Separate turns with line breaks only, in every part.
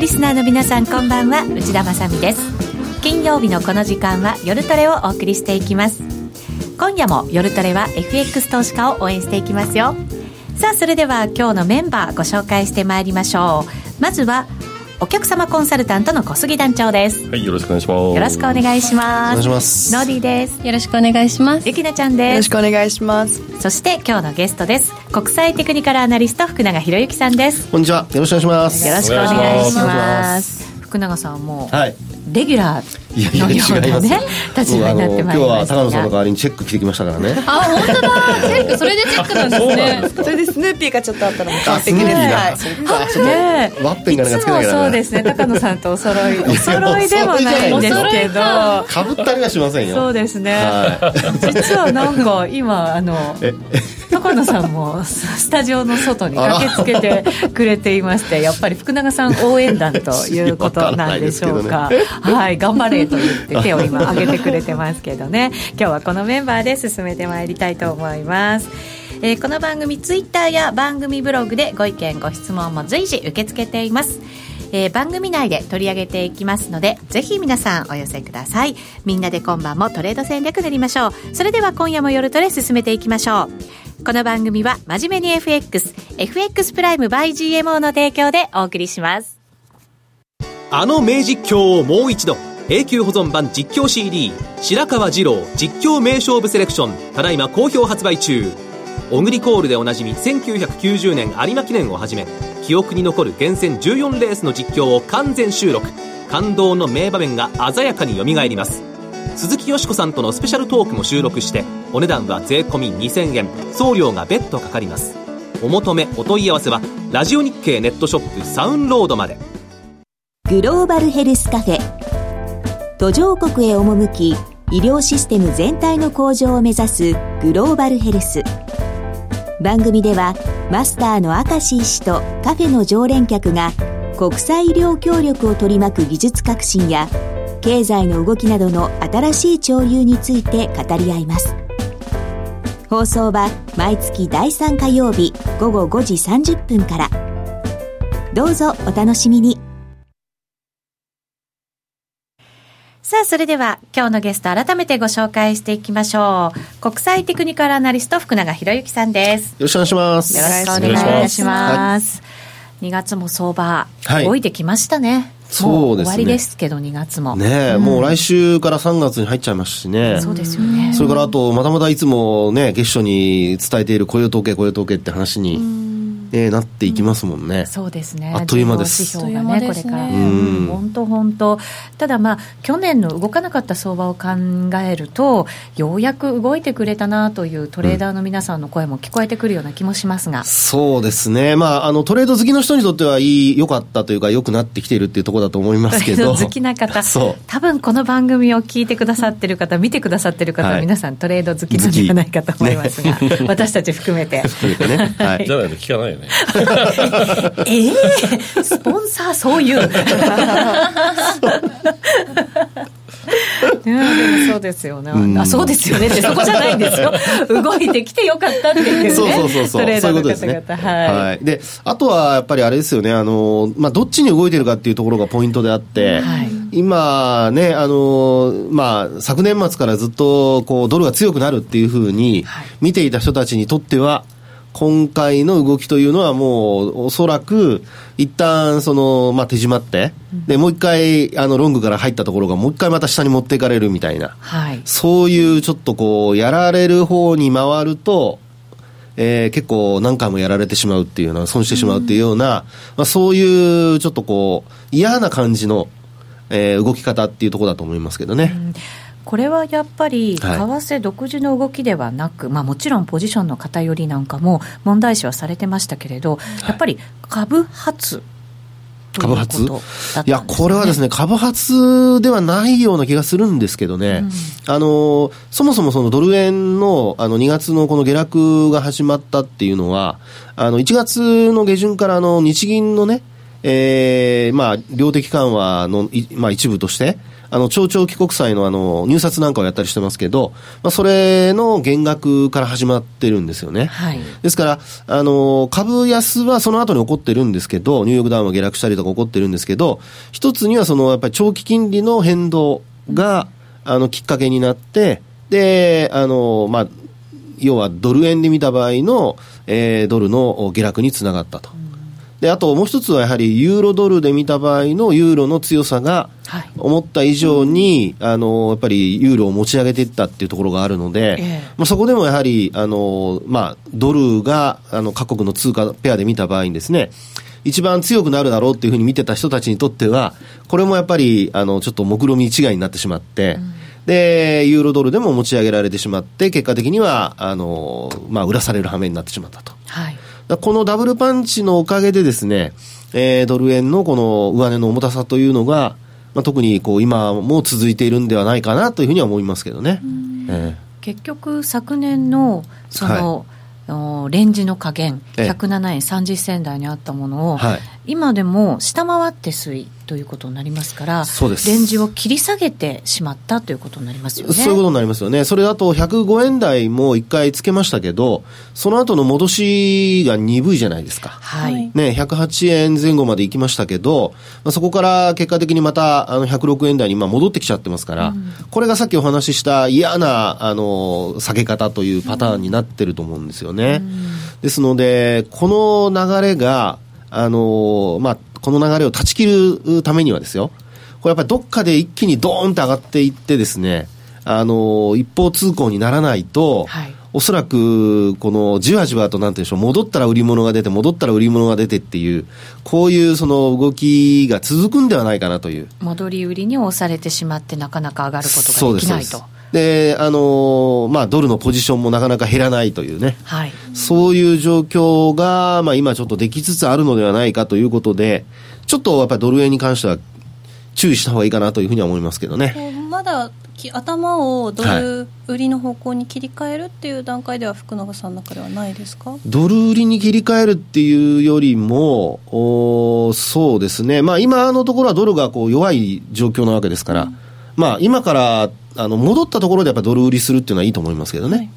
リスナーの皆さんこんばんは。内田まさです。金曜日のこの時間は夜トレをお送りしていきます。今夜も夜トレは FX 投資家を応援していきますよ。さあそれでは今日のメンバーご紹介してまいりましょう。まずはお客様コンサルタントの小杉団長です。
はいよろしくお願いします。
よろしくお願いします。
お願いします。
ノーディーです。
よろしくお願いします。
ゆきなちゃんです。
よろしくお願いします。
そして今日のゲストです。国際テクニカルアナリスト福永博之さんです。
こんにちは。よろしくお願いします。
よろしくお願いします福永さんも、
はい。
レギュラーのようなね立場になってまいりました
今日は高野さんの代わりにチェック着てきましたからね。
あ本当だ。チェックそれでチェックなんですね。
それでスヌーピーがちょっとあったらもう完
あ
璧です
ね。
はい。
ね
とワッペンがなんかつけなきゃ
いつもそうですね。高野さんとお揃いお揃いではないんですけど。
かぶったりはしませんよ。
そうですね、
は
実はなんか今あの
え
高野さんもスタジオの外に駆けつけてくれていましてやっぱり福永さん応援団ということなんでしょうか。はい頑張れと言って手を今上げてくれてますけどね。今日はこのメンバーで進めてまいりたいと思います。えーこの番組ツイッターや番組ブログでご意見ご質問も随時受け付けています。えー番組内で取り上げていきますのでぜひ皆さんお寄せください。みんなで今晩もトレード戦略練りましょう。それでは今夜も夜トレ進めていきましょうこの番組は真面目に FXFX プライム by GMO の提供でお送りします。
あの名実況をもう一度永久保存版実況 CD 白川二郎実況名勝負セレクションただいま好評発売中。オグリコールでおなじみ1990年有馬記念をはじめ記憶に残る厳選14レースの実況を完全収録。感動の名場面が鮮やかによみがえります。鈴木よしこさんとのスペシャルトークも収録してお値段は税込2000円。送料が別途かかります。お求めお問い合わせはラジオ日経ネットショップサウンロードまで。
グローバルヘルスカフェ。途上国へ赴き医療システム全体の向上を目指すグローバルヘルス。番組ではマスターの明石医師とカフェの常連客が国際医療協力を取り巻く技術革新や経済の動きなどの新しい潮流について語り合います。放送は毎月第3火曜日午後5時30分から。どうぞお楽しみに。
さあそれでは今日のゲスト改めてご紹介していきましょう。国際テクニカルアナリスト福永博之さんです。
よろしくお願いします。
よろしくお願いいたします。2月も相場、
はい。
動いてきましたね。
そうですね
も終わりですけど、2月も。
ねえ、もう来週から3月に入っちゃいますしね。
そうですよね。
それからあと、またまたいつもね、月初に伝えている雇用統計、雇用統計って話に、えーなっていきますもんね。
そうですね。
あっという間です
重要指標がね、これから。うん本当本当。ただまあ、去年の動かなかった相場を考えると、ようやく動いてくれたなというトレーダーの皆さんの声も聞こえてくるような気もしますが。
そうですね。まあ、あの、トレード好きの人にとってはいい、良かったというか、良くなってきているっていうところだと思いますけど。
好きな方
そう。
多分この番組を聞いてくださってる方見てくださってる方、
はい
皆さんトレード好きなんじゃないかと思いますが、
ね
私たち含めて
含めてね。はい。
じゃないと聞かないよね。
ええスポンサーそういう。ねそうですよね、
うん。
あそうですよね。ってそこじゃないんですよ。動いてきてよかったっていうね。
そうそうそうそう。
トレー
そういう
ダーの
ことですね。
方々はい、
はい。で、あとはやっぱりあれですよね、あの、まあ、どっちに動いてるかっていうところがポイントであって、
はい。
今ね、あの、まあ、昨年末からずっと、こう、ドルが強くなるっていうふうに
はい。
見ていた人たちにとっては、今回の動きというのはもう、おそらく、一旦、その、まあ、手締まって、で、もう一回、あの、ロングから入ったところが、もう一回また下に持っていかれるみたいな。
はい
そういうちょっとこう、やられる方に回ると、えー結構何回もやられてしまうっていうような、損してしまうっていうような、まあ、そういうちょっとこう、嫌な感じの、えー動き方っていうところだと思いますけどね。
これはやっぱり、為
はい。
替独自の動きではなく、まあ、もちろんポジションの偏りなんかも問題視はされてましたけれど、やっぱり株発
株発？いや、これはですね、株発ではないような気がするんですけどね、あの、そもそもそのドル円のあの2月のこの下落が始まったっていうのは、あの1月の下旬からあの日銀のね、えーまあ、量的緩和のい、まあ、一部として、あの、超長期国債のあの、入札なんかをやったりしてますけど、まあ、それの減額から始まってるんですよね。
はい。
ですから、あの、株安はその後に起こってるんですけど、ニューヨークダウンは下落したりとか起こってるんですけど、一つにはその、やっぱり長期金利の変動が、あの、きっかけになって、で、あの、まあ、要はドル円で見た場合の、えードルの下落につながったと。で、あともう一つはやはりユーロドルで見た場合のユーロの強さが
はい
思った以上に、あの、やっぱりユーロを持ち上げていったっていうところがあるので、
ええ
まあ、そこでもやはり、あの、まあ、ドルが、あの、各国の通貨ペアで見た場合にですね、一番強くなるだろうっていうふうに見てた人たちにとっては、これもやっぱり、あの、ちょっと目論み違いになってしまって、で、ユーロドルでも持ち上げられてしまって、結果的には、あの、まあ、売らされる羽目になってしまったと。
はい。
このダブルパンチのおかげでですね、えードル円のこの上値の重たさというのが、まあ、特にこう今も続いているんではないかなというふうには思いますけどね。え
結局昨年のその、おレンジの加減
ええ。
107円30銭台にあったものを、
はい。
今でも下回って推移ということになりますから
そうです
レンジを切り下げてしまったということになりますよね。
そういうことになりますよね。それだと105円台も一回つけましたけど、その後の戻しが鈍いじゃないですか。
はい、
はい
ね、108円前後まで行きましたけど、まあ、そこから結果的にまたあの106円台に今戻ってきちゃってますから、これがさっきお話しした嫌なあの下げ方というパターンになってると思うんですよね。ですので、この流れが、あのまあ、この流れを断ち切るためにはですよ、これやっぱりどっかで一気にドーンと上がっていってですね、あの一方通行にならないと、
はい。
おそらく、このじわじわとなんていうんでしょう、戻ったら売り物が出て、戻ったら売り物が出てっていう、こういうその動きが続くんではないかなという。
戻り売りに押されてしまってなかなか上がることができないと
であのまあ、ドルのポジションもなかなか減らないというね。
はい。
そういう状況が、まあ、今ちょっとできつつあるのではないかということで、ちょっとやっぱりドル円に関しては注意した方がいいかなというふうには思いますけどね。
まだき頭をドル売りの方向に切り替えるっていう段階では福永さんの中ではないですか？
ドル売りに切り替えるっていうよりも、おーそうですね、まあ、今のところはドルがこう弱い状況なわけですから、まあ、今からあの戻ったところでやっぱドル売りするっていうのはいいと思いますけどね。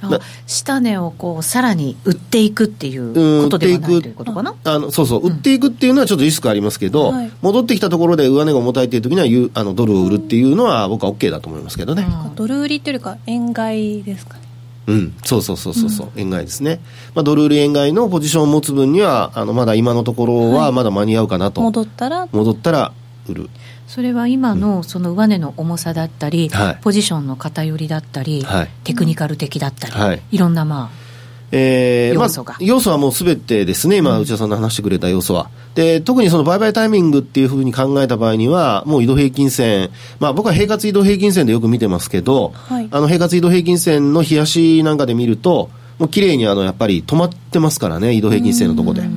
あ
な
下値をこうさらに売っていくっていう
うん
ことではない
売っていく
ということかな？
あのそうそう、売っていくっていうのはちょっとリスクありますけど、
はい
戻ってきたところで上値が重たいっていう時にはゆあのドルを売るっていうのは僕は OK だと思いますけどね。
ドル売りっていうよりか円買いですかね
うん、そうそうそうそうそう、円買いですね。まあ、ドル売り円買いのポジションを持つ分には、あの、まだ今のところはまだ間に合うかなと。
戻ったら？
戻ったら売る。
それは今のその上値の重さだったり、
はい。
ポジションの偏りだったり、
はい。
テクニカル的だったり、
はい。
い、ろんなま
えー
要素が。
まあ、要素はもうすべてですね、今、内田さんの話してくれた要素は。で、特にその売買タイミングっていうふうに考えた場合には、もう移動平均線、まあ僕は平滑移動平均線でよく見てますけど、
はい。
あの平滑移動平均線の冷やしなんかで見ると、もう綺麗にあの、やっぱり止まってますからね、移動平均線のところで。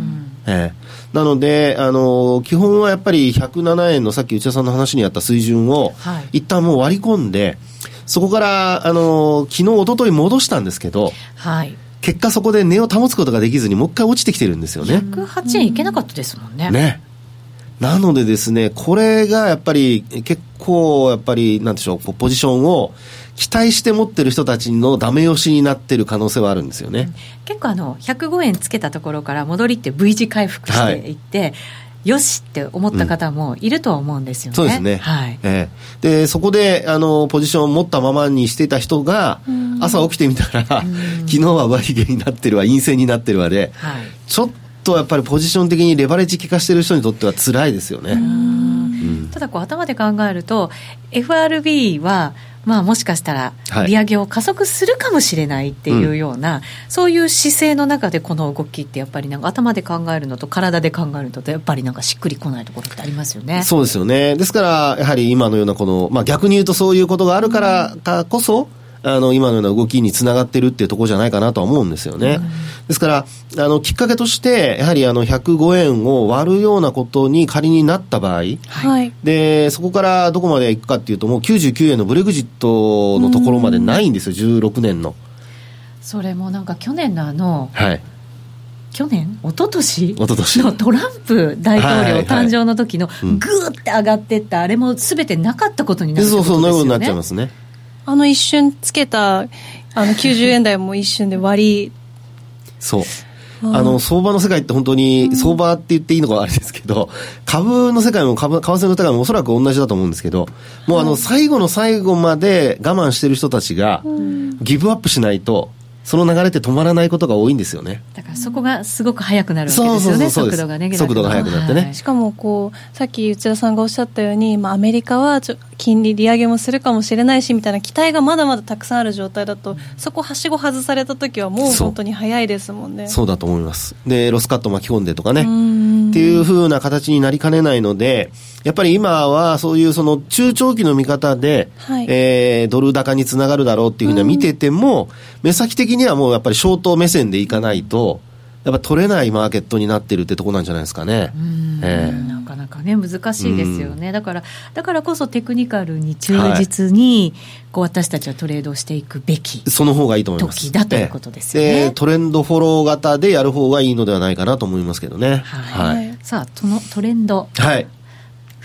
ええなので、あの基本はやっぱり107円のさっき内田さんの話にあった水準を、
はい
一旦もう割り込んで、そこから、あの昨日、一昨日戻したんですけど、
あ、はい、
結果そこで値を保つことができずにもう一回落ちてきてるんですよね。
108円いけなかったですもんね。
ね。なのでですね、これがやっぱり結構やっぱりなんでしょうポジションを期待して持ってる人たちのダメ押しになってる可能性はあるんですよね。
結構あの105円つけたところから戻りって V 字回復していって、よしって思った方もいるとは思うんですよね。
そうですね。
はい。
ええで、そこで、あの、ポジションを持ったままにしていた人が、朝起きてみたら、昨日は上髭になってるわ、陰線になってるわで、
はい。
ちょっとやっぱりポジション的にレバレッジ効かしてる人にとっては辛いですよね。
ただこう頭で考えると FRB はまあもしかしたら
はい
利上げを加速するかもしれないっていうような、そういう姿勢の中でこの動きってやっぱりなんか頭で考えるのと体で考えるのとやっぱりなんかしっくりこないところってありますよね。
そうですよね。ですから、やはり今のようなこの、まあ逆に言うとそういうことがあるからかこそ、あの、今のような動きにつながってるっていうところじゃないかなとは思うんですよね。ですから、あの、きっかけとして、やはりあの、105円を割るようなことに仮になった場合、
はい。
で、そこからどこまで行くかっていうと、もう99円のブレグジットのところまでないんですよ、16年の。
それもなんか去年のあの
はい。
去年？一昨年？
一昨年。
のトランプ大統領誕生の時の
うん。
ぐーって上がってったあれもすべてなかったことになるって
そうそう、
ことですよね。
そういうことになっちゃいますね。
あの一瞬つけたあの90円台も一瞬で割り。
そう。あの、相場の世界って本当に、相場って言っていいのかあれですけど、株の世界も株、為替の世界もおそらく同じだと思うんですけど、もうあの、最後の最後まで我慢してる人たちが、ギブアップしないと、その流れって止まらないことが多いんですよね。
だからそこがすごく速くなるわけですよね、速度がね、
速度が速くなってね
はい
しかもこうさっき内田さんがおっしゃったように、まあ、アメリカはちょ金利利上げもするかもしれないしみたいな期待がまだまだたくさんある状態だとそこはしご外された時はもう本当に早いですもんね。
そうだと思います。で、ロスカット巻き込んでとかね。
ん
っていう風な形になりかねないので、やっぱり今はそういうその中長期の見方で、
はい
えードル高につながるだろうっていうふうには見てても、目先的にはもうやっぱりショート目線でいかないと、やっぱ取れないマーケットになってるってとこなんじゃないですかね。ええ
なかなかね、難しいですよね、だからだからこそテクニカルに忠実に、こう私たちはトレードをしていくべき。
その方がいいと思います。
時だということですよね
ええでトレンドフォロー型でやる方がいいのではないかなと思いますけどね。
はい
はい。
さあ、そのトレンド、
はい。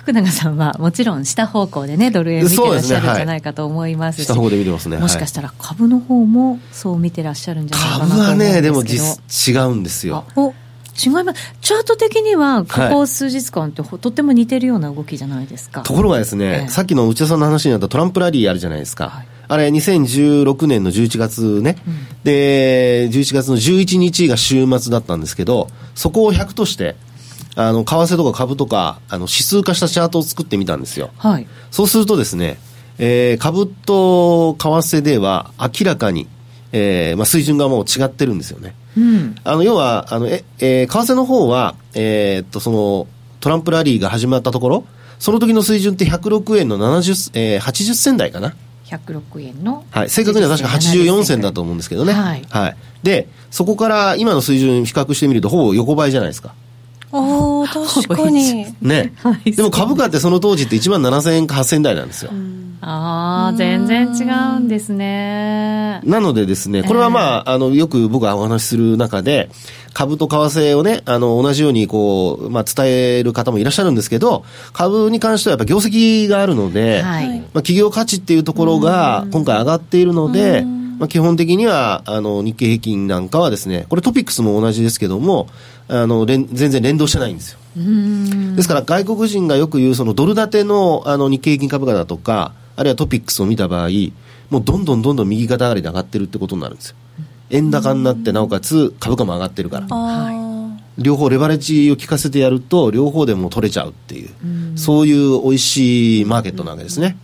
福永さんはもちろん下方向でね、ドル円見てらっしゃるんじゃないかと思いますし、
下方で見てますね。
もしかしたら株の方もそう見てらっしゃるんじゃないかなと
株は
思うんですけど。
ね、でも実、違うんですよ。
お違います。チャート的には、ここ数日間ってほとっても似てるような動きじゃないですか。
ところがですね、
ええ
さっきの内田さんの話になったトランプラリーあるじゃないですか。
はい
あれ、2016年の11月ね、で、11月の11日が週末だったんですけど、そこを100として、あの、為替とか株とか、あの、指数化したチャートを作ってみたんですよ。
はい。
そうするとですね、えー株と為替では明らかに、えーまあ、水準がもう違ってるんですよね。
うん。
あの、要は、あの、え、えー為替の方は、えーっと、その、トランプラリーが始まったところ、その時の水準って106円の70、えー、80銭台かな。
106円の。
はい。正確には確か84銭だと思うんですけどね。
はい
で、そこから今の水準比較してみると、ほぼ横ばいじゃないですか。
ああ確かに
ね。
はい
でも株価ってその当時って1万7000円か8000円台なんですよ。
ああ、全然違うんですね。
なのでですね、これはまあ、あの、よく僕がお話しする中で、株と為替をね、あの、同じようにこう、まあ、伝える方もいらっしゃるんですけど、株に関してはやっぱ業績があるので、
はい。
まあ、企業価値っていうところが今回上がっているので、まあ、基本的には、あの、日経平均なんかはですね、これトピックスも同じですけども、あの、連全然連動してないんですよ。ですから外国人がよく言うそのドル建てのあの日経平均株価だとか、あるいはトピックスを見た場合、もうどんどんどんどん右肩上がりで上がってるってことになるんですよ。円高になって、なおかつ株価も上がってるから。
あ
両方レバレッジを効かせてやると、両方でもう取れちゃうっていう、そういう美味しいマーケットなわけですね。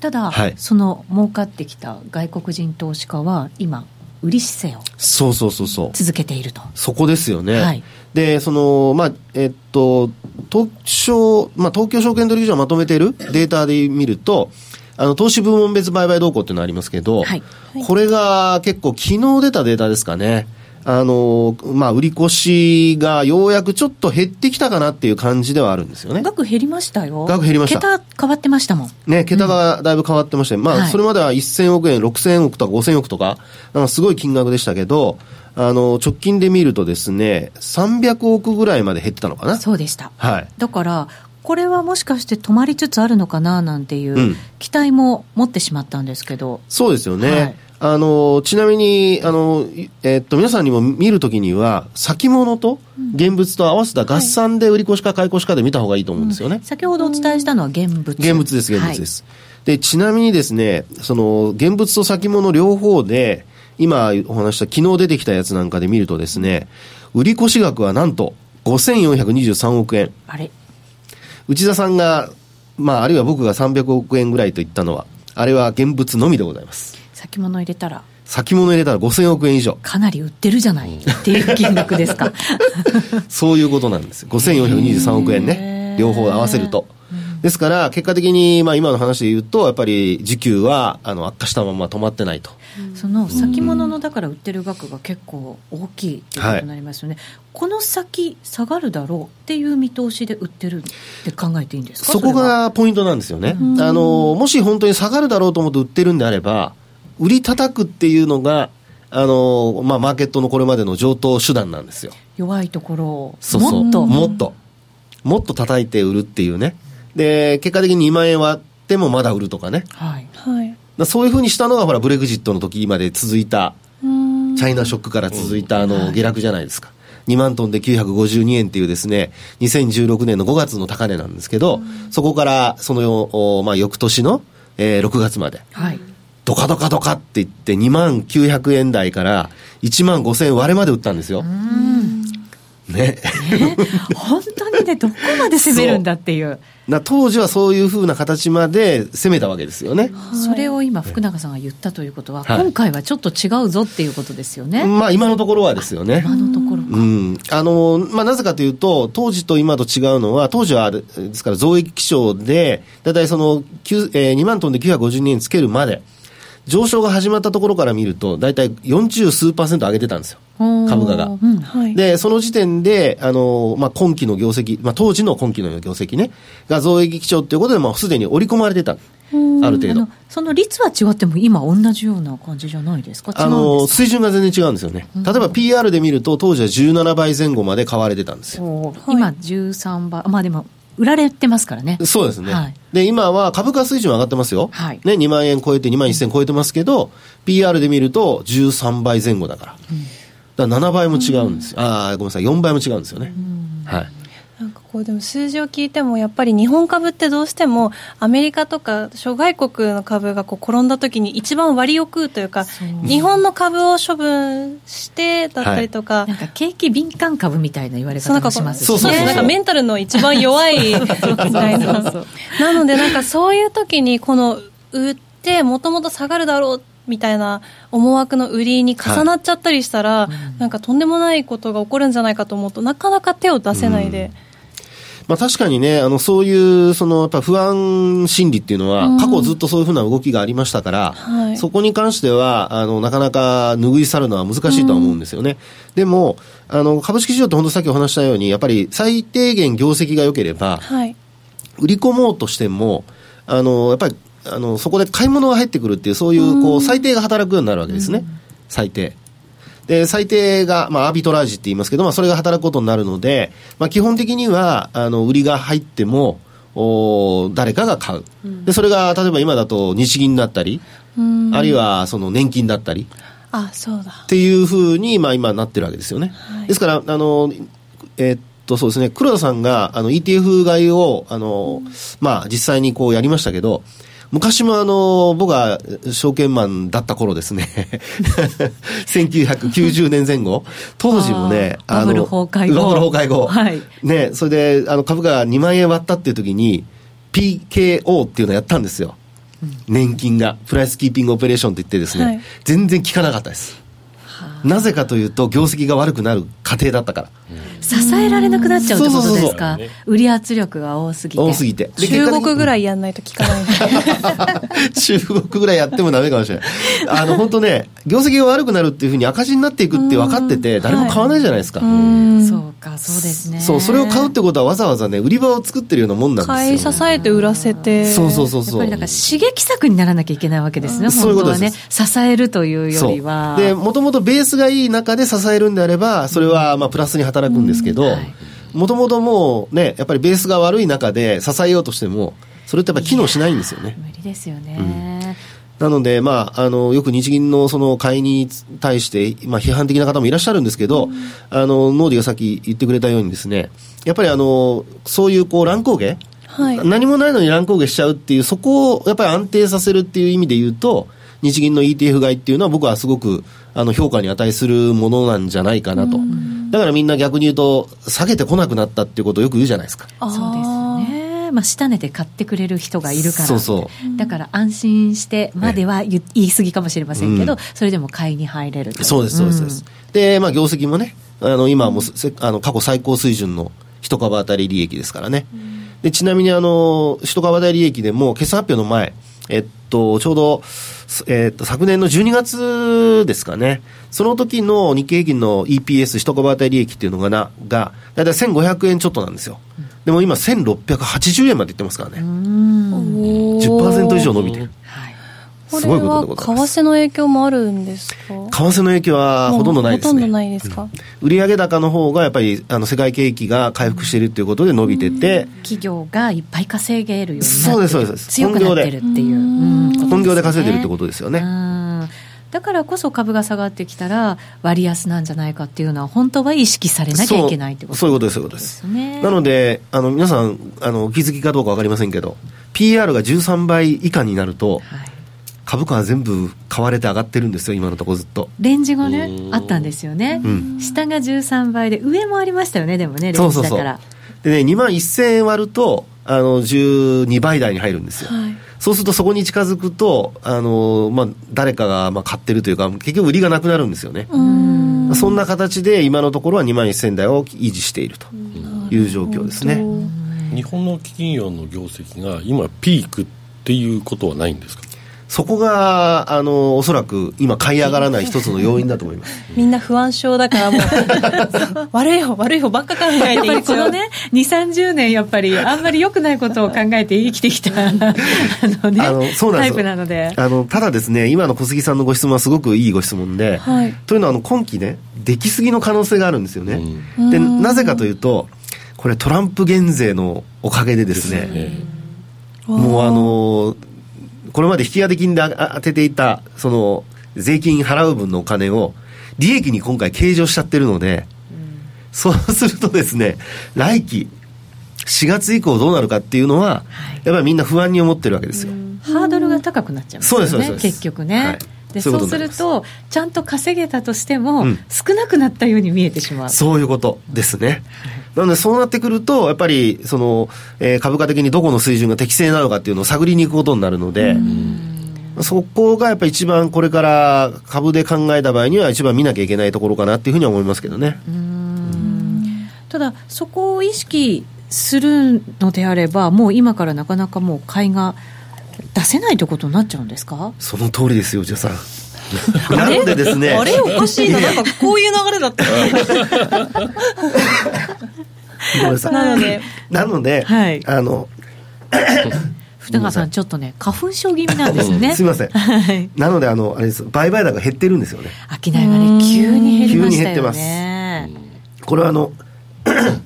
ただ、
はい
その儲かってきた外国人投資家は、今、売り姿勢を
そうそうそうそう。
続けていると。
そこですよね。
はい
で、その、まあ、えっと、東証、まあ、東京証券取引所がまとめているデータで見ると、あの、投資部門別売買動向っていうのがありますけど、
はい
これが結構昨日出たデータですかね。あの、まあ、売り越しがようやくちょっと減ってきたかなっていう感じではあるんですよね。
額減りましたよ。
額減りました
桁変わってましたもん。
ね、桁がだいぶ変わってまして、まあ、
はい
それまでは1000億円、6000億とか5000億とか、なんかすごい金額でしたけど、あの、直近で見るとですね、300億ぐらいまで減ってたのかな。
そうでした。
はい。
だから、これはもしかして止まりつつあるのかななんていううん期待も持ってしまったんですけど、
そうですよね。
はい
あの、ちなみに、あの、いえっと、皆さんにも見るときには、先物と現物と合わせた合算で売り越しか買い越しかで見た方がいいと思うんですよね。
先ほどお伝えしたのは現物。
現物です、現物です。で、ちなみにですね、その、現物と先物両方で、今お話した昨日出てきたやつなんかで見るとですね、売り越し額はなんと5423億円。
はい。あれ
内田さんが、まあ、あるいは僕が300億円ぐらいと言ったのは、あれは現物のみでございます。
先物入れたら、
先物入れたら5000億円以上。
かなり売ってるじゃないっていう金額ですか。
そういうことなんですよ。5423億円ね。両方合わせると。ですから、結果的に、まあ今の話で言うと、やっぱり時給は、あの、悪化したまま止まってないと。
その先物のだから売ってる額が結構大きいっていうことになりますよね、この先下がるだろうっていう見通しで売ってるって考えていいんですか？
そこがポイントなんですよね。あの、もし本当に下がるだろうと思って売ってるんであれば、売り叩くっていうのが、あの、まあ、マーケットのこれまでの上等手段なんですよ。
弱いところを。
そうそう。
もっと。
もっと。もっと叩いて売るっていうね。で、結果的に2万円割ってもまだ売るとかね。
はい。
はい。
だそういうふうにしたのが、ほら、ブレグジットの時まで続いた、
うーん。
チャイナショックから続いたあの下落じゃないですか。2万トンで952円っていうですね、2016年の5月の高値なんですけど、そこからその、おまあ、翌年の、えー6月まで、
はい
ドカドカドカって言って2万900円台から1万5000円割れまで売ったんですよ。ね。
本当にねどこまで攻めるんだっていう。
な当時はそういうふうな形まで攻めたわけですよね。
それを今福永さんが言ったということは、
はい。
今回はちょっと違うぞっていうことですよね、
まあ今のところはですよね。
今のところか、
うん、あのまあ、なぜかというと、当時と今と違うのは、当時はですから、増益基調で、だいたいその、9えー2万トンで952円つけるまで、上昇が始まったところから見ると、だいたい40数パーセント上げてたんですよ、株価が。
うん
はい
で、その時点で、あの、まあ、今期の業績、まあ、当時の今期の業績ね、が増益基調ということで、まあ、すでに織り込まれてた。ある程度。
その率は違っても今同じような感じじゃないですか？
あの、水準が全然違うんですよね。例えば PR で見ると、当時は17倍前後まで買われてたんですよ。
今13倍まあでも売られてますからね。
そうですね、
はい。
で今は株価水準上がってますよ、
はい。
ね、2万円超えて2万1000超えてますけど、PR で見ると13倍前後だから、だから7倍も違うんですよ、ああ、ごめんなさい、4倍も違うんですよね。はい。
なんかこうでも数字を聞いてもやっぱり日本株ってどうしてもアメリカとか諸外国の株がこう転んだ時に一番割を食うというか日本の株を処分してだったりとか、
なんか景気敏感株みたいな言われ方もします
そうそうそう
ねなんかメンタルの一番弱い みたいな。なのでなんかそういう時にこの売ってもともと下がるだろうみたいな思惑の売りに重なっちゃったりしたら、なんかとんでもないことが起こるんじゃないかと思うとなかなか手を出せないで、
まあ、確かにね、あのそういうそのやっぱ不安心理っていうのは、過去ずっとそういうふうな動きがありましたから、
はい。
そこに関してはあの、なかなか拭い去るのは難しいとは思うんですよね。でもあの、株式市場って本当さっきお話したように、やっぱり最低限業績が良ければ、
はい。
売り込もうとしても、あのやっぱりあのそこで買い物が入ってくるっていう、そういうこう最低が働くようになるわけですね、最低。で、最低が、まあ、アービトラージって言いますけど、まあ、それが働くことになるので、まあ、基本的には、あの、売りが入っても、お誰かが買う。で、それが、例えば今だと日銀だったり、
うん。
あるいは、その年金だったり、
あそうだ。
っていうふうに、まあ、今なってるわけですよね。ですから、あの、えーっと、そうですね、黒田さんが、あの、ETF 買いを、あの、まあ、実際にこうやりましたけど、昔もあの、僕が証券マンだった頃ですね、1990年前後、当時もね、
あーバブル崩壊後。
バブル崩壊後。
はい。
ね、それで、あの、株価が2万円割ったっていう時に、PKO っていうのをやったんですよ。年金が、プライスキーピングオペレーションって言ってですね、
はい。
全然効かなかったです。なぜかというと、業績が悪くなる過程だったから。
支えられなくなっちゃうってこと
そうそうそうそう
ですか売り圧力が多すぎて
多すぎて。で
中国ぐら
い。
いやんないと効かない
中国ぐらいやってもダメかもしれない。あの、本当ね、業績が悪くなるっていうふうに赤字になっていくって分かってて、誰も買わないじゃないですか。
そうかそうですね
そう、それを買うってことはわざわざね、売り場を作ってるようなもんなん
買い
ですよ。
支えて売らせて
そうそうそうそう。
やっぱりだから刺激策にならなきゃいけないわけですね、
そういう
本当はね
ことです、
支えるというよりは。
で、もともとベースがいい中で支えるんであれば、それはまあプラスに働くんですけど、もともともうね、やっぱりベースが悪い中で支えようとしても、それってやっぱり機能しないんですよね。
無理ですよね。
なので、まあ、あの、よく日銀のその買いに対して、まあ、批判的な方もいらっしゃるんですけど、あの、ノーディがさっき言ってくれたようにですね、やっぱりあの、そういうこう乱高下、
はい。
何もないのに乱高下しちゃうっていう、そこをやっぱり安定させるっていう意味で言うと、日銀の ETF 買いっていうのは僕はすごくあの評価に値するものなんじゃないかなと。だからみんな逆に言うと、下げてこなくなったっていうことをよく言うじゃないですか。
そうですよね。まあ、下値で買ってくれる人がいるから。
そうそう
だから安心してまでは言言い過ぎかもしれませんけど、
うん
それでも買いに入れると
そうです、そうですそうです。で、まあ、業績もね、あの、今はもうせ、あの、過去最高水準の一株当たり利益ですからね。で、ちなみに、あの、一株当たり利益でも、決算発表の前、えっと、ちょうど、すえっと、昨年の12月ですかね。その時の日経平均の EPS 一株当たり利益っていうのがな、が、だいたい1500円ちょっとなんですよ。でも今1680円までいってますからね。10%以上伸びてる。
はい。
すごいことでございます。
為替の影響もあるんですか？為
替の影響はほとんどないですね。
ほとんどないですか、
うん、売上高の方がやっぱりあの世界景気が回復しているということで伸びてて、
企業がいっぱい稼げるようになって
そうですそうです。
強くなってるっていう、
本業で。稼いでるってことですよね。
だからこそ株が下がってきたら割安なんじゃないかっていうのは本当は意識されなきゃいけないってこと
そういうことです、そういうことです。なので、あの皆さんあのお気づきかどうか分かりませんけど、PR が13倍以下になると、はい株価は全部買われて上がってるんですよ、今のところずっと。
レンジがね、あったんですよね、うん、下が13倍で、上もありましたよね、でもね、レンジだから。そうそうそう
でね、2万1000円割ると、あの12倍台に入るんですよ。はいそうするとそこに近づくと、あのまあ、誰かがまあ買ってるというか、結局売りがなくなるんですよね。そんな形で今のところは2万1000台を維持しているという状況ですね。
日本の企業の業績が今ピークっていうことはないんですか？
そこが、あの、おそらく今買い上がらない一つの要因だと思います。
みんな不安症だからもう、悪い方、悪い方ばっか考えて
やこのね、2、30年やっぱりあんまり良くないことを考えて生きてきた、あのね、あのそうなんタイプなので。
あの、ただですね、今の小杉さんのご質問はすごくいいご質問で、はい、というのは、あの、今期ね、出来すぎの可能性があるんですよね。うん、で、なぜかというと、これトランプ減税のおかげでですね、ですねもうあのこれまで引き当て金で当てていた、その、税金払う分のお金を、利益に今回計上しちゃってるので、うん、そうするとですね、来期、4月以降どうなるかっていうのは、はい、やっぱりみんな不安に思ってるわけですよ。
ハードルが高くなっちゃうんですよね、そうですそうです。結局ね。はい。でそうす。ると、ちゃんと稼げたとしても、少なくなったように見えてしまう、
そういうことですね。なので、そうなってくると、やっぱりその、えー、株価的にどこの水準が適正なのかっていうのを探りに行くことになるので、そこがやっぱり一番これから株で考えた場合には、一番見なきゃいけないところかなっていうふうには思いますけどね。
ただ、そこを意識するのであれば、もう今からなかなかもう買いが出せないということになっちゃうんですか？
その通りですよ、じゃさん。なのでですね。
あれ？おかしいな、なんかこういう流れだった。
ごめんなさい。なので、なので、はい、あの、
さん、ちょっとね、花粉症気味なんですね。
すみません。はい、なので、あの、あれです、売買高減ってるんですよね。
商いがね、急に減りましたよね。急に減ってます。
これはあの、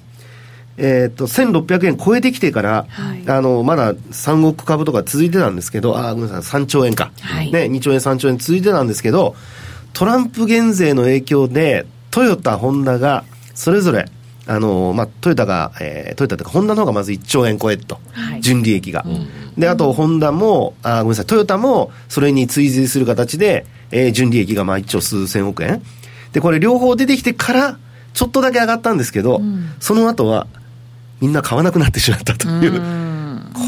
えー、っと1600円超えてきてから、はい、あのまだ3億株とか続いてたんですけど、あごめんなさい、3兆円か、はい、ね、2兆円、3兆円続いてたんですけど、トランプ減税の影響で、トヨタ、ホンダがそれぞれ、あのまあ、トヨタが、えー、トヨタというか、ホンダの方がまず1兆円超えと、はい、純利益が。うん、で、あと、ホンダも、あごめんなさい、トヨタもそれに追随する形で、えー、純利益がまあ1兆数千億円。で、これ両方出てきてから、ちょっとだけ上がったんですけど、うん、その後はみんな買わなくなってしまったという、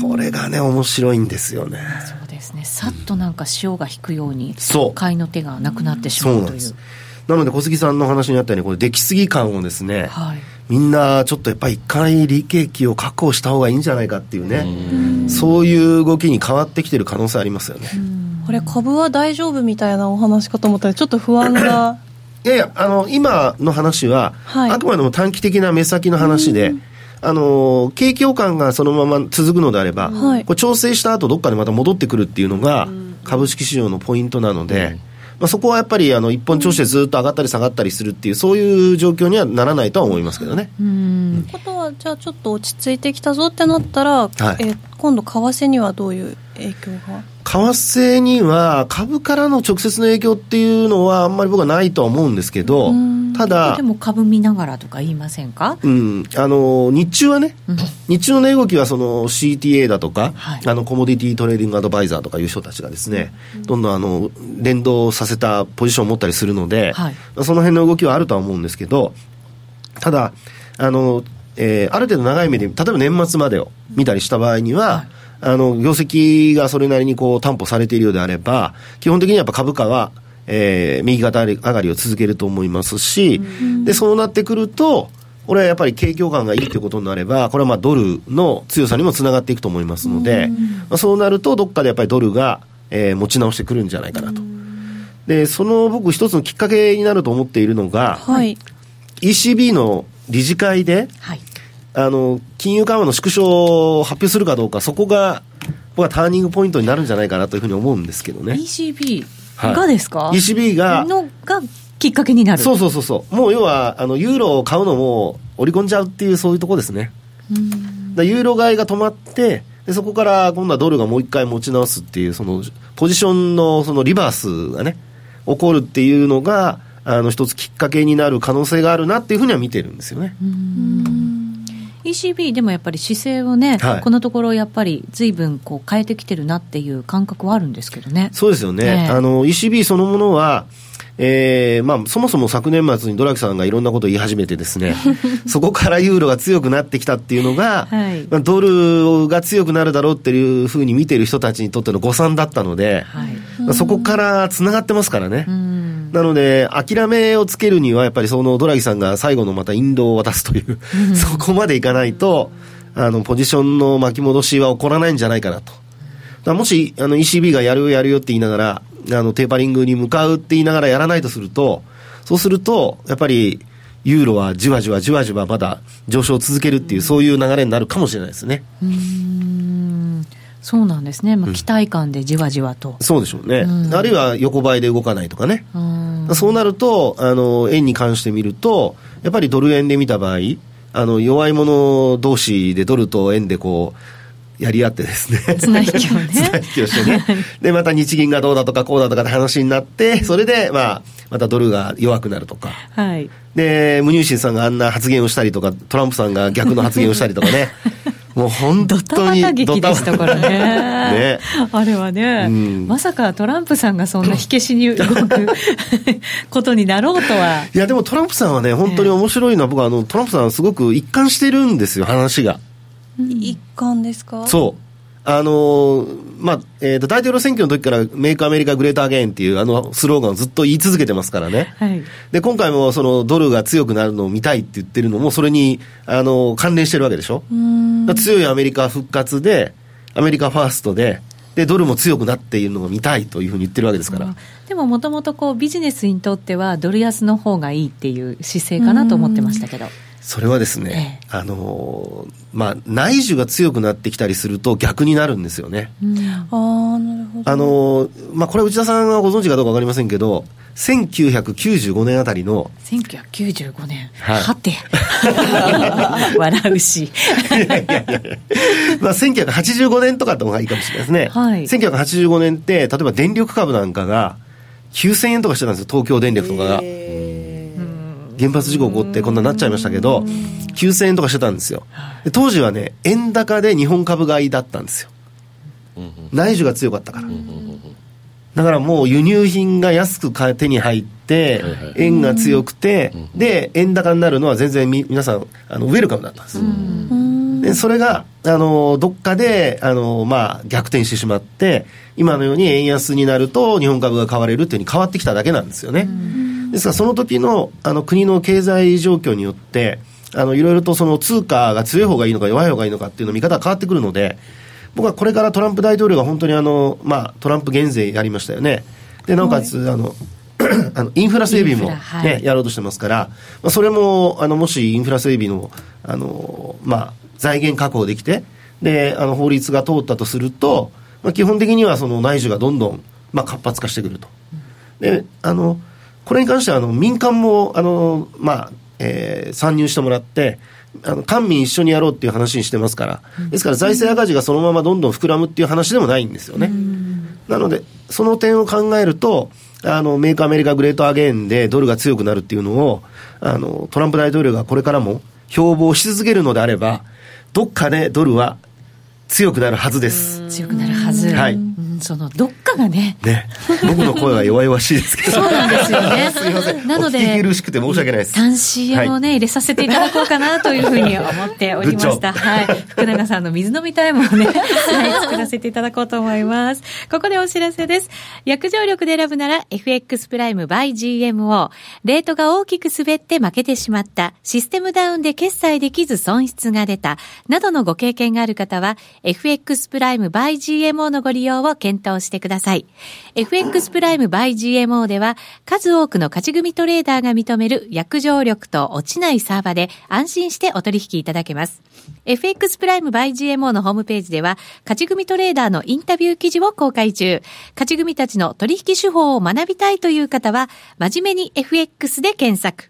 これがね、面白いんですよね。
そうですね、さっとなんか潮が引くように、そう。買いの手がなくなってしまうという。
なので小杉さんの話にあったようにこれ出来すぎ感をですね、はい、みんなちょっとやっぱり一回利益を確保した方がいいんじゃないかっていうね。そういう動きに変わってきてる可能性ありますよね。
これ株は大丈夫みたいなお話かと思ったらちょっと不安が
いやいやあの今の話は、はい、あくまでも短期的な目先の話で、あの景況感がそのまま続くのであれば、はい、これ調整した後どっかでまた戻ってくるっていうのが、株式市場のポイントなので、まあ、そこはやっぱりあの一本調子でずっと上がったり下がったりするっていう、そういう状況にはならないとは思いますけどね。と
いうことは、じゃあちょっと落ち着いてきたぞってなったら、はい、え今度、為替にはどういう影響が？
為替には株からの直接の影響っていうのはあんまり僕はないとは思うんですけど、ただ
でも株見ながらとか言いませんか、
うん、あの日中はね、うん、日中の値動きはその CTA だとか、はい、あのコモディティトレーディングアドバイザーとかいう人たちがですね、うん、どんどんあの連動させたポジションを持ったりするので、はい、その辺の動きはあるとは思うんですけどただあの、えー、ある程度長い目で例えば年末までを見たりした場合には、はい。あの、業績がそれなりにこう担保されているようであれば、基本的にやっぱ株価は、えー、右肩上がりを続けると思いますし、で、そうなってくると、これはやっぱり景況感がいいということになれば、これはまあドルの強さにもつながっていくと思いますので、まあ、そうなると、どっかでやっぱりドルが、えー、持ち直してくるんじゃないかなと。で、その僕一つのきっかけになると思っているのが、はい、ECB の理事会で、はい、あの、金融緩和の縮小を発表するかどうか、そこが、僕はターニングポイントになるんじゃないかなというふうに思うんですけどね。
ECB
はい
がですか、
ECB が
のがきっかけになる。
そうそうそうそう。もう要は、あの、ユーロを買うのも織り込んじゃうっていうそういうとこですね。だユーロ買いが止まって、でそこから今度はドルがもう一回持ち直すっていう、その、ポジションのそのリバースがね、起こるっていうのが、あの、一つきっかけになる可能性があるなっていうふうには見てるんですよね。
ECB でもやっぱり姿勢をね、
はい
このところやっぱり随分こう変えてきてるなっていう感覚はあるんですけどね。
そうですよね。
ええ
あの、ECB そのものは、えーまあ、そもそも昨年末にドラキさんがいろんなことを言い始めてですね、そこからユーロが強くなってきたっていうのが、
はい
まあ、ドルが強くなるだろうっていうふうに見てる人たちにとっての誤算だったので、
はい。
まあそこから繋がってますからね。
うん。
なので、諦めをつけるには、やっぱりそのドラギさんが最後のまた引導を渡すという、そこまでいかないと、あの、ポジションの巻き戻しは起こらないんじゃないかなと。もし、あの、ECB がやるよやるよって言いながら、あの、テーパリングに向かうって言いながらやらないとすると、そうすると、やっぱり、ユーロはじわじわじわじわまだ上昇を続けるっていう、そういう流れになるかもしれないですね。
うんそうなんですね。まあ、期待感でじわじわと。
そうでしょうね。
うん
あるいは横ばいで動かないとかね。
うん
そうなると、あの、円に関して見ると、やっぱりドル円で見た場合、あの、弱い者同士でドルと円でこう、やり合ってですね。
綱引きをね
綱引きをしてね。で、また日銀がどうだとかこうだとかって話になって、それで、まあ、またドルが弱くなるとか。
はい。
で、ムニューシンさんがあんな発言をしたりとか、トランプさんが逆の発言をしたりとかね。もう本
ドタ
当に。
バタ劇でしたからね。
ね
あれはね、
うん
まさかトランプさんがそんな火消しに動く ことになろうとは。
いや、でもトランプさんはね、本当に面白いのは、僕はあの、トランプさんはすごく一貫してるんですよ、話が。
一貫ですか？
そう。あのーまあ、えっ、と、大統領選挙の時から、メイクアメリカグレートアゲインっていうあのスローガンをずっと言い続けてますからね。
はい。
で、今回もそのドルが強くなるのを見たいって言ってるのも、それに、あのー関連してるわけでしょ？強いアメリカ復活で、アメリカファーストで、で、ドルも強くなっているのが見たいというふうに言ってるわけですから。
でももともとこうビジネスにとってはドル安の方がいいっていう姿勢かなと思ってましたけど。
それはですね、
え
あのーまあ、内需が強くなってきたりすると逆になるんですよね。
ああなるほど
あのーまあ、これ内田さんがご存知かどうかわかりませんけど、1995年あたりの、
1995年。
はい
はて。笑うし。
まあ、1985年とかって方がいいかもしれないですね。
はい
1985年って、例えば電力株なんかが9000円とかしてたんですよ、東京電力とかが。原発事故起こってこんなになっちゃいましたけど、9000円とかしてたんですよ。で当時はね、円高で日本株買いだったんですよ。内需が強かったから。だからもう輸入品が安く手に入って円が強くて、で、円高になるのは全然み皆さん、あの、ウェルカムだったんです。で、それが、あの、どっかで、あの、まあ、逆転してしまって、今のように円安になると日本株が買われるっていうふうに変わってきただけなんですよね。ですから、その時の、あの、国の経済状況によって、あの、いろいろとその通貨が強い方がいいのか弱い方がいいのかっていうの見方が変わってくるので、僕はこれからトランプ大統領が本当にあの、まあ、トランプ減税やりましたよね。で、なおかつ、あの、あのインフラ整備も、ね
フラはい
やろうとしてますから、まあ、それもあのもしインフラ整備のあの、まあ、財源確保できてであの法律が通ったとすると、まあ、基本的にはその内需がどんどん、まあ、活発化してくると。であのこれに関してはあの民間もあの、まあえー参入してもらってあの官民一緒にやろうっていう話にしてますから、ですから財政赤字がそのままどんどん膨らむっていう話でもないんですよね。なので、その点を考えると、あの、メイクアメリカグレートアゲインでドルが強くなるっていうのを、あの、トランプ大統領がこれからも標榜し続けるのであれば、どっかでドルは強くなるはずです。
強くなるはず。
はい
うんそのどっかがね。
ね。僕の声は弱々しいですけど。
そうなんですよね。
すいません。
なの
お聞き
で、
苦しくて申し訳ないです。
単 CM をね、入れさせていただこうかなというふうに思っておりました。
グ
はい。福永さんの水飲みタイムをね、はい、作らせていただこうと思います。ここでお知らせです。約定力で選ぶなら FX プライム by GMO。レートが大きく滑って負けてしまった。システムダウンで決済できず損失が出た。などのご経験がある方は FX プライム by GMO のご利用を検討してください。FX プライム by GMO では数多くの勝ち組トレーダーが認める約定力と落ちないサーバで安心してお取引いただけます。FX プライム by GMO のホームページでは勝ち組トレーダーのインタビュー記事を公開中。勝ち組たちの取引手法を学びたいという方は真面目に FX で検索。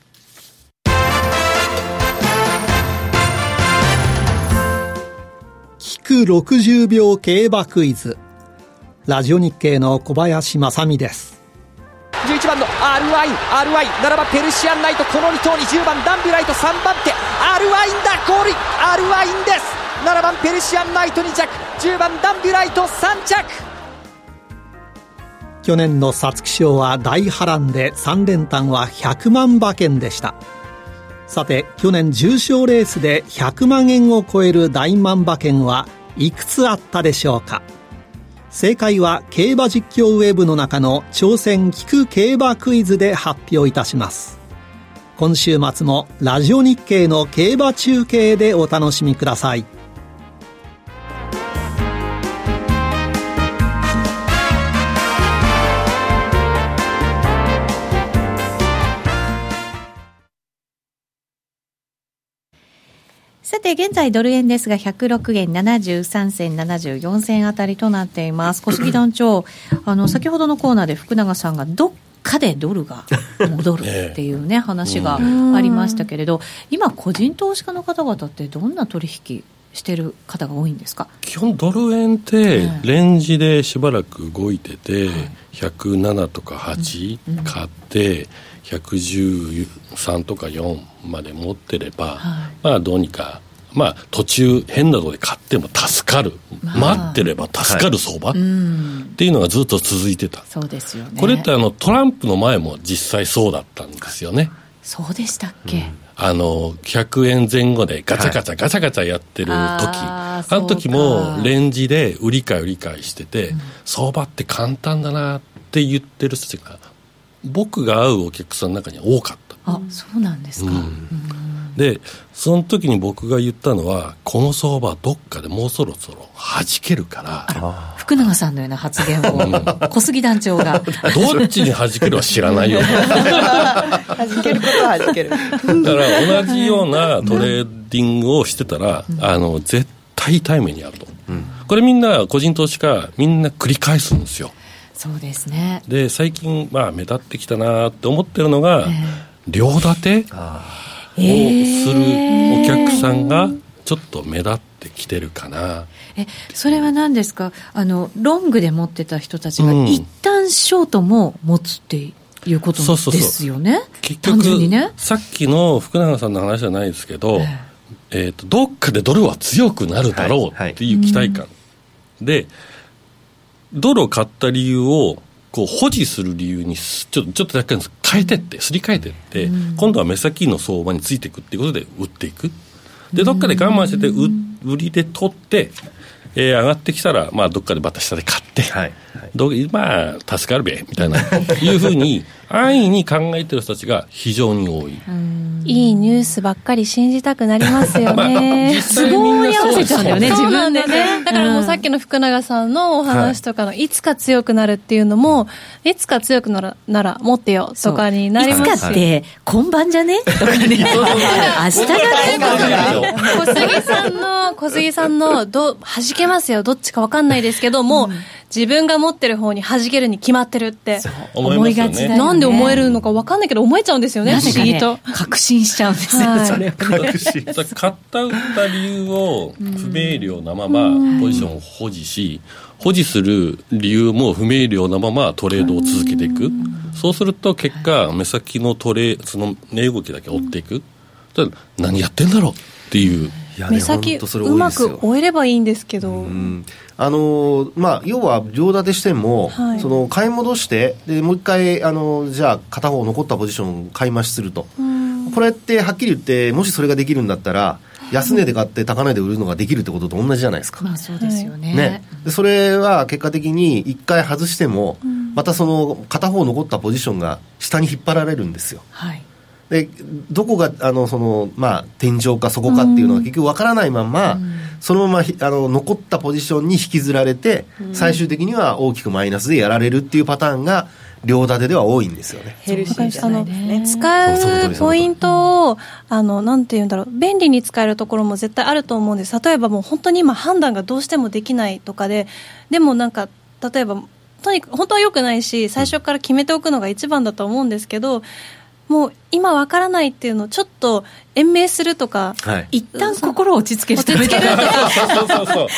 聞く60秒競馬クイズラジオ日経の小林正美です
11番の RY、RY、7番ペルシアンナイト、この2頭に10番ダンビュライト、3番手、アルワインだ、ゴールイン、アルワインです。7番ペルシアンナイト2着、10番ダンビュライト3着。
去年の皐月賞は大波乱で3連単は100万馬券でした。さて去年重賞レースで100万円を超える大万馬券はいくつあったでしょうか？正解は競馬実況ウェブの中の挑戦聞く競馬クイズで発表いたします。今週末もラジオ日経の競馬中継でお楽しみください。
さて、現在ドル円ですが、106円73銭、74銭あたりとなっています。小杉団長、あの、先ほどのコーナーで福永さんがどっかでドルが 戻るっていうね、話がありましたけれど、今、個人投資家の方々ってどんな取引してる方が多いんですか？
基本ドル円ってレンジでしばらく動いてて、107とか8買って、113とか4まで持ってれば、はい、まあどうにかまあ途中変なとこで買っても助かる、まあ、待ってれば助かる相場、はい、っていうのがずっと続いてた。
そうですよね。
これってあのトランプの前も実際そうだったんですよね。
そうでしたっけ、うん。
あの100円前後でガチャガチャガチャガチャやってる時、はい、ああの時もレンジで売り買い売り買いしてて、うん、相場って簡単だなって言ってる人たちが僕が会うお客さんの中に多かった。
あそうなんですか、うん、
でその時に僕が言ったのはこの相場どっかでもうそろそろ弾けるから。
福永さんのような発言を。小杉団長が。
どっちに弾けるは知らないよ。
弾けることは弾ける。だ
から同じようなトレーディングをしてたら、うん、あの絶対痛い目にあると、うん、これみんな個人投資家みんな繰り返すんですよ
そうですね。
で最近、まあ、目立ってきたなって思ってるのが、えー、両建てをするお客さんがちょっと目立ってきてるかな、
えそれは何ですか？あのロングで持ってた人たちが一旦ショートも持つっていうことですよね、
結局、ね、さっきの福永さんの話じゃないですけど、えー、えーとどっかでドルは強くなるだろうっていう期待感、はい。はい、でドルを買った理由をこう保持する理由にちょっとちょっとだけ変えてって、すり替えてって、うん、今度は目先の相場についていくっていうことで売っていく。で、どっかで我慢してて、売りで取って、えー、上がってきたら、まあ、どっかでバタ下で買って、はい。はい、どまあ、助かるべ、みたいな、いうふうに、安易に考えてる人たちが非常に多い。
いいニュースばっかり信じたくなりますよね。
都合に合わせちゃうんだよね、自分でね。
だからもうさっきの福永さんのお話とかの、いつか強くなるっていうのも、いつか強くならなら持ってよとかになります
し。いつかって、今晩じゃね？とかね。明日が
ね？小杉さんの、小杉さんの、ど、弾けますよ。どっちかわかんないですけど、もう、自分が持ってる方に弾けるに決まってるって
思いがちだよ、ね、
なんで思えるのか分かんないけど思えちゃうんですよね、不思議と。
確信しちゃうんですよ、はい、それは、ね。
確信。買った売った理由を不明瞭なままポジションを保持し、保持する理由も不明瞭なままトレードを続けていく。そうすると結果、目先のトレその値動きだけ追っていく。何やってんだろうっていう
目先うまく終えればいいんですけど、うん、
あのまあ、要は両立てしても、はい、その買い戻してでもう一回あのじゃあ片方残ったポジションを買い増しすると、これってはっきり言ってもしそれができるんだったら安値で買って高値で売るのができるってことと同じじゃないですか。
まあそうですよね。
ねそれは結果的に一回外しても、またその片方残ったポジションが下に引っ張られるんですよ。はい。でどこがあのその、まあ、天井か底かっていうのが結局わからないまま、うん、そのままあの残ったポジションに引きずられて、うん、最終的には大きくマイナスでやられるっていうパターンが両立てでは多いんですよね。
ヘルシーじゃないね。使うポイントを、あの、なんて言うんだろう、便利に使えるところも絶対あると思うんです。例えばもう本当に今判断がどうしてもできないとかで、でもなんか、例えば、とにかく本当は良くないし、最初から決めておくのが一番だと思うんですけど、もう今わからないっていうのをちょっと延命するとか、
はい、一旦心を落ち着ける
落ち着けると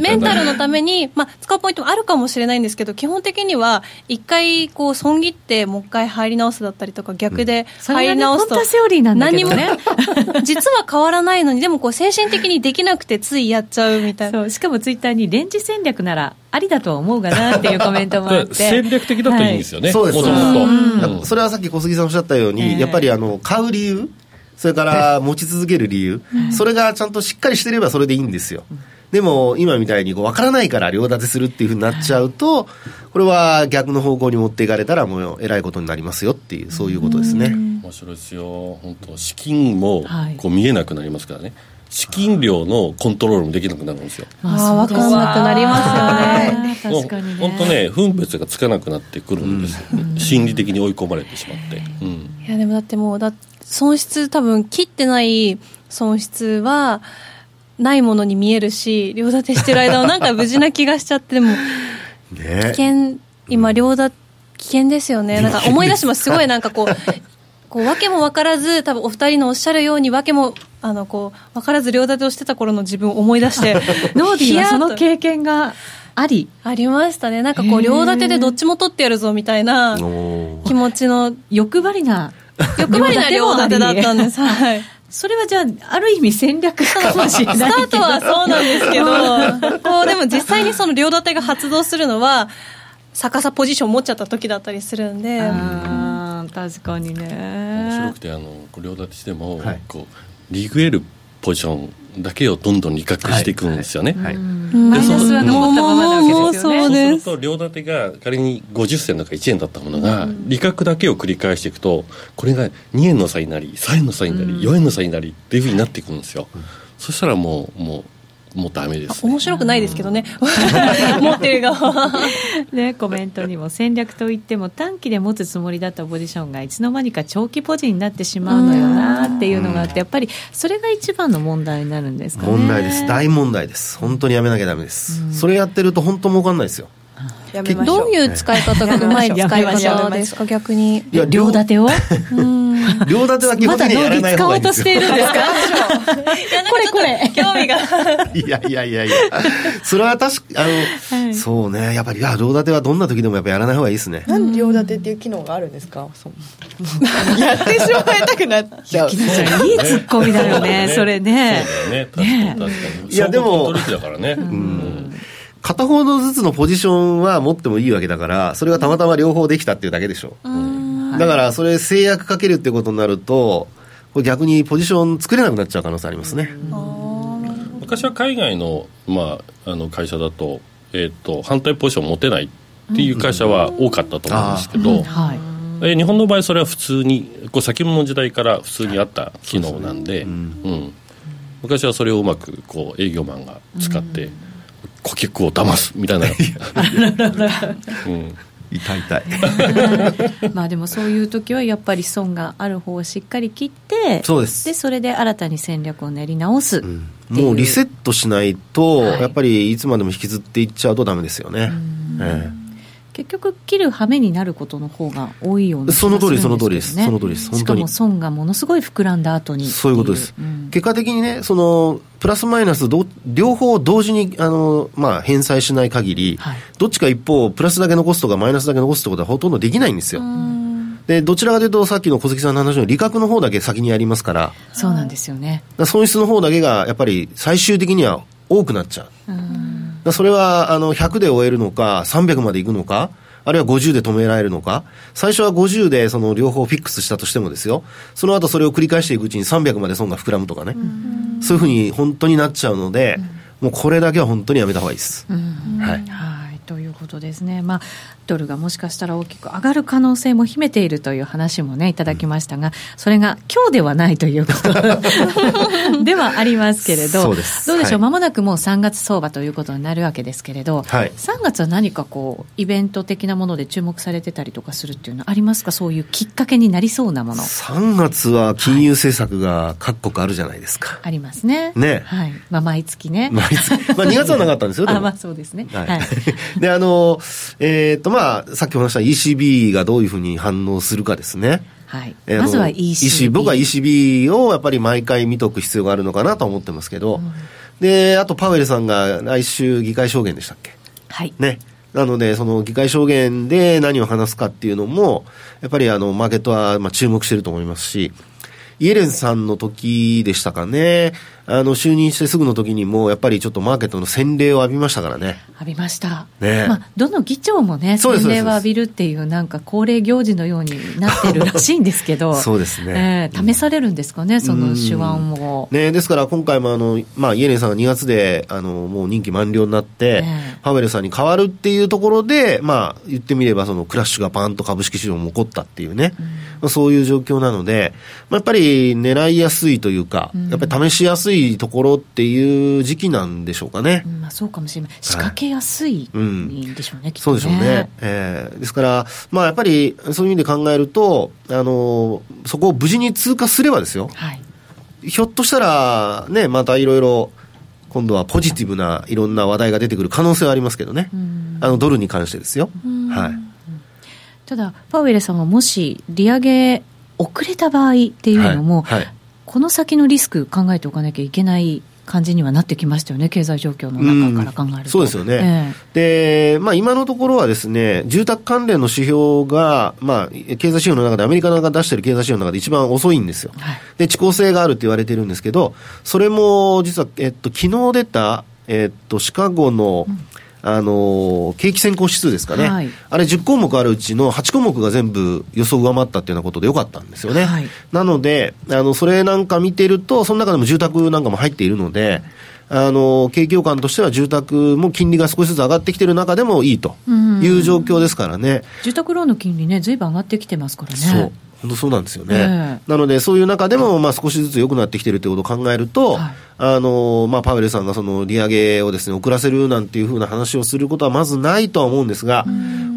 メンタルのために、まあ、使うポイントもあるかもしれないんですけど基本的には一回こう損切ってもう一回入り直すだったりとか逆で入り直すと、うん、
何もね
実は変わらないのにでもこう精神的にできなくてついやっちゃうみたいな。
しかもツイッターにレンジ戦略ならありだとは思うがなっていうコメントもあって。
戦略的だといいんですよね、はい、
そうですそれはさっき小杉さんおっしゃったように、えー、やっぱりあの買う理由それから持ち続ける理由、それがちゃんとしっかりしてればそれでいいんですよ。でも今みたいにこう分からないから両立てするっていうふうになっちゃうと、これは逆の方向に持っていかれたらもうえらいことになりますよっていうそういうことですね。
面白いですよ本当資金もこう見えなくなりますからね。資金量のコントロールもできなくなるんですよ。
ああ、分かんなくなります
よね。確かに、ね。本当ね、分別がつかなくなってくるんですうん、心理的に追い込まれてしまって。うん、い
や、でもだってもう、だ損失、多分切ってない損失は、ないものに見えるし、両立てしてる間はなんか無事な気がしちゃって、でも、ね、危険、今、両立危険ですよね。なんか思い出します。すごいなんかこう、こう訳も分からず多分お二人のおっしゃるように訳もあのこう分からず両立てをしてた頃の自分を思い出して
ノーディーはその経験があり？
ありましたね。なんかこう両立てでどっちも取ってやるぞみたいな気持ちの
欲張りな
欲張りな両立てだったんです。はい。
それはじゃあ、ある意味戦略かもしれないス
タートはそうなんですけど、こう、でも実際にその両立てが発動するのは、逆さポジション持っちゃった時だったりするんで。
確かにね。
面白くてあの両立てしても、はい、こうリグエルポジションだけをどんどん利確していくんですよね。はい、
マイナスは残ったままなわけですよね。そう
すると両立てが仮に50銭とか1円だったものが、利確だけを繰り返していくとこれが2円の差になり3円の差になり、4円の差になりっていうふうになっていくんですよ。そしたらもうもうもうダメです、
ね、面白くないですけどね。持ってる側。
ね。コメントにも戦略といっても短期で持つつもりだったポジションがいつの間にか長期ポジになってしまうのよなっていうのがあってやっぱりそれが一番の問題になるんですかね。
問題です。大問題です。本当にやめなきゃダメです、それやってると本当儲かんないですよ
どういう使い方がうまい使い方ですか？逆に。い
や両立てを？
両立ては基本的にやらない方がいいですよ。
まだ使おうとしているんですか？これこれ。
興味が。
いやいやいやいや。それは確かあの、はい、そうね。やっぱり両立てはどんな時でもやっぱやらない方がいいですね。
なんで両立てっていう機能があるんですか？やってしまいたくなっちゃう。いい
ツッコミだよねそれね。
そうだよね。確かに確かに。いやでもだからね。うん
片方のずつのポジションは持ってもいいわけだから、それがたまたま両方できたっていうだけでしょ。うだから、それ制約かけるってことになると、これ逆にポジション作れなくなっちゃう可能性ありますね。
昔は海外の,、まあ、あの会社だと,、えーと、反対ポジション持てないっていう会社は多かったと思うんですけど、え日本の場合それは普通にこう先物の時代から普通にあった機能なんで、うん、昔はそれをうまくこう営業マンが使って、顧客を騙すみたいな、
うん、痛い痛い。
まあでもそういう時はやっぱり損がある方をしっかり切って
そうです。
でそれで新たに戦略を練り直す、う。ん、
もうリセットしないと、はい、やっぱりいつまでも引きずっていっちゃうとダメですよね、ええ
結局切る羽目になることの方が多いような、
ね、その通りその通りです。その通りです。
しかも損がものすごい膨らんだ後に。
そういうことです、うん、結果的にねそのプラスマイナスど両方同時にあの、まあ、返済しない限り、はい、どっちか一方プラスだけ残すとかマイナスだけ残すってことはほとんどできないんですよ。で、どちらかというと、さっきの小関さんの話の利確の方だけ先にやりますから、
そうなんですよね。
損失の方だけが、やっぱり最終的には多くなっちゃう。うんそれは、あの、100で終えるのか、300までいくのか、あるいは50で止められるのか、最初は50でその両方フィックスしたとしてもですよ、その後それを繰り返していくうちに300まで損が膨らむとかね、そういうふうに本当になっちゃうので、もうこれだけは本当にやめた方がいいです。
はい。ということですね、まあ、ドルがもしかしたら大きく上がる可能性も秘めているという話もね、いただきましたが、それが今日ではないということ ではありますけれど、どうでしょう、はい、まもなくもう3月相場ということになるわけですけれど、はい、3月は何かこう、イベント的なもので注目されてたりとかするっていうのはありますか、そういうきっかけになりそうなもの。
3月は金融政策が各国あるじゃないですか。はい、
ありますね。
ね。
はい。まあ、毎月ね。
毎月。まあ、2月はなかったんですよ。
あ、まあ、そうですね。はい。
で、あの、えっ、ー、と、まあ、さっきお話した ECB がどういうふうに反応するかですね。
はい。まずは ECB。
僕は ECB をやっぱり毎回見とく必要があるのかなと思ってますけど、うん、で、あとパウエルさんが来週議会証言でしたっけ？
はい。
ね。なので、その議会証言で何を話すかっていうのも、やっぱりあの、マーケットはまあ注目してると思いますし、イエレンさんの時でしたかね。あの、就任してすぐの時にも、やっぱりちょっとマーケットの洗礼を浴びましたからね。
浴びました。ね。まあ、どの議長もね、洗礼を浴びるっていう、なんか恒例行事のようになってるらしいんですけど、
そうですね、
えー、試されるんですかね、その手腕を。
ね、ですから今回もあの、まあ、イエレンさんが2月で、あの、もう任期満了になって、えー、パウエルさんに代わるっていうところで、まあ、言ってみれば、そのクラッシュがパンと株式市場も起こったっていうね、まあ、そういう状況なので、まあ、やっぱり狙いやすいというか、やっぱり試しやすいところっていう時期なんでしょうかね。
うん、まあ、そうかもしれない。仕掛けやすいんでしょうね、はい、
きっとね。そうでしょうね。えー、ですから、まあ、やっぱりそういう意味で考えると、あの、そこを無事に通過すればですよ。はい、ひょっとしたら、ね、またいろいろ、今度はポジティブないろんな話題が出てくる可能性はありますけどね。あの、ドルに関してですよ。はい。
ただ、パウエルさんがもし利上げ遅れた場合っていうのも、はいはい、この先のリスク考えておかなきゃいけない感じにはなってきましたよね、経済状況の中から考えると。
そうですよね。えー、で、まあ今のところはですね、住宅関連の指標が、まあ経済指標の中でアメリカが出している経済指標の中で一番遅いんですよ。はい、で、遅効性があるって言われてるんですけど、それも実は、えっと、昨日出た、えっと、シカゴの、うんあの景気先行指数ですかね、はい、あれ10項目あるうちの8項目が全部予想上回ったっていうようなことでよかったんですよね。はい、なので、あの、それなんか見てると、その中でも住宅なんかも入っているので、あの、景況感としては住宅も金利が少しずつ上がってきてる中でもいいという状況ですからね。
住宅ローンの金利ね、ずいぶん上がってきてますからね。そ
う。本当そうなんですよね。えー、なので、そういう中でも、まあ、少しずつ良くなってきてるということを考えると、はい、あの、まあ、パウエルさんがその利上げをですね、遅らせるなんていうふうな話をすることはまずないとは思うんですが、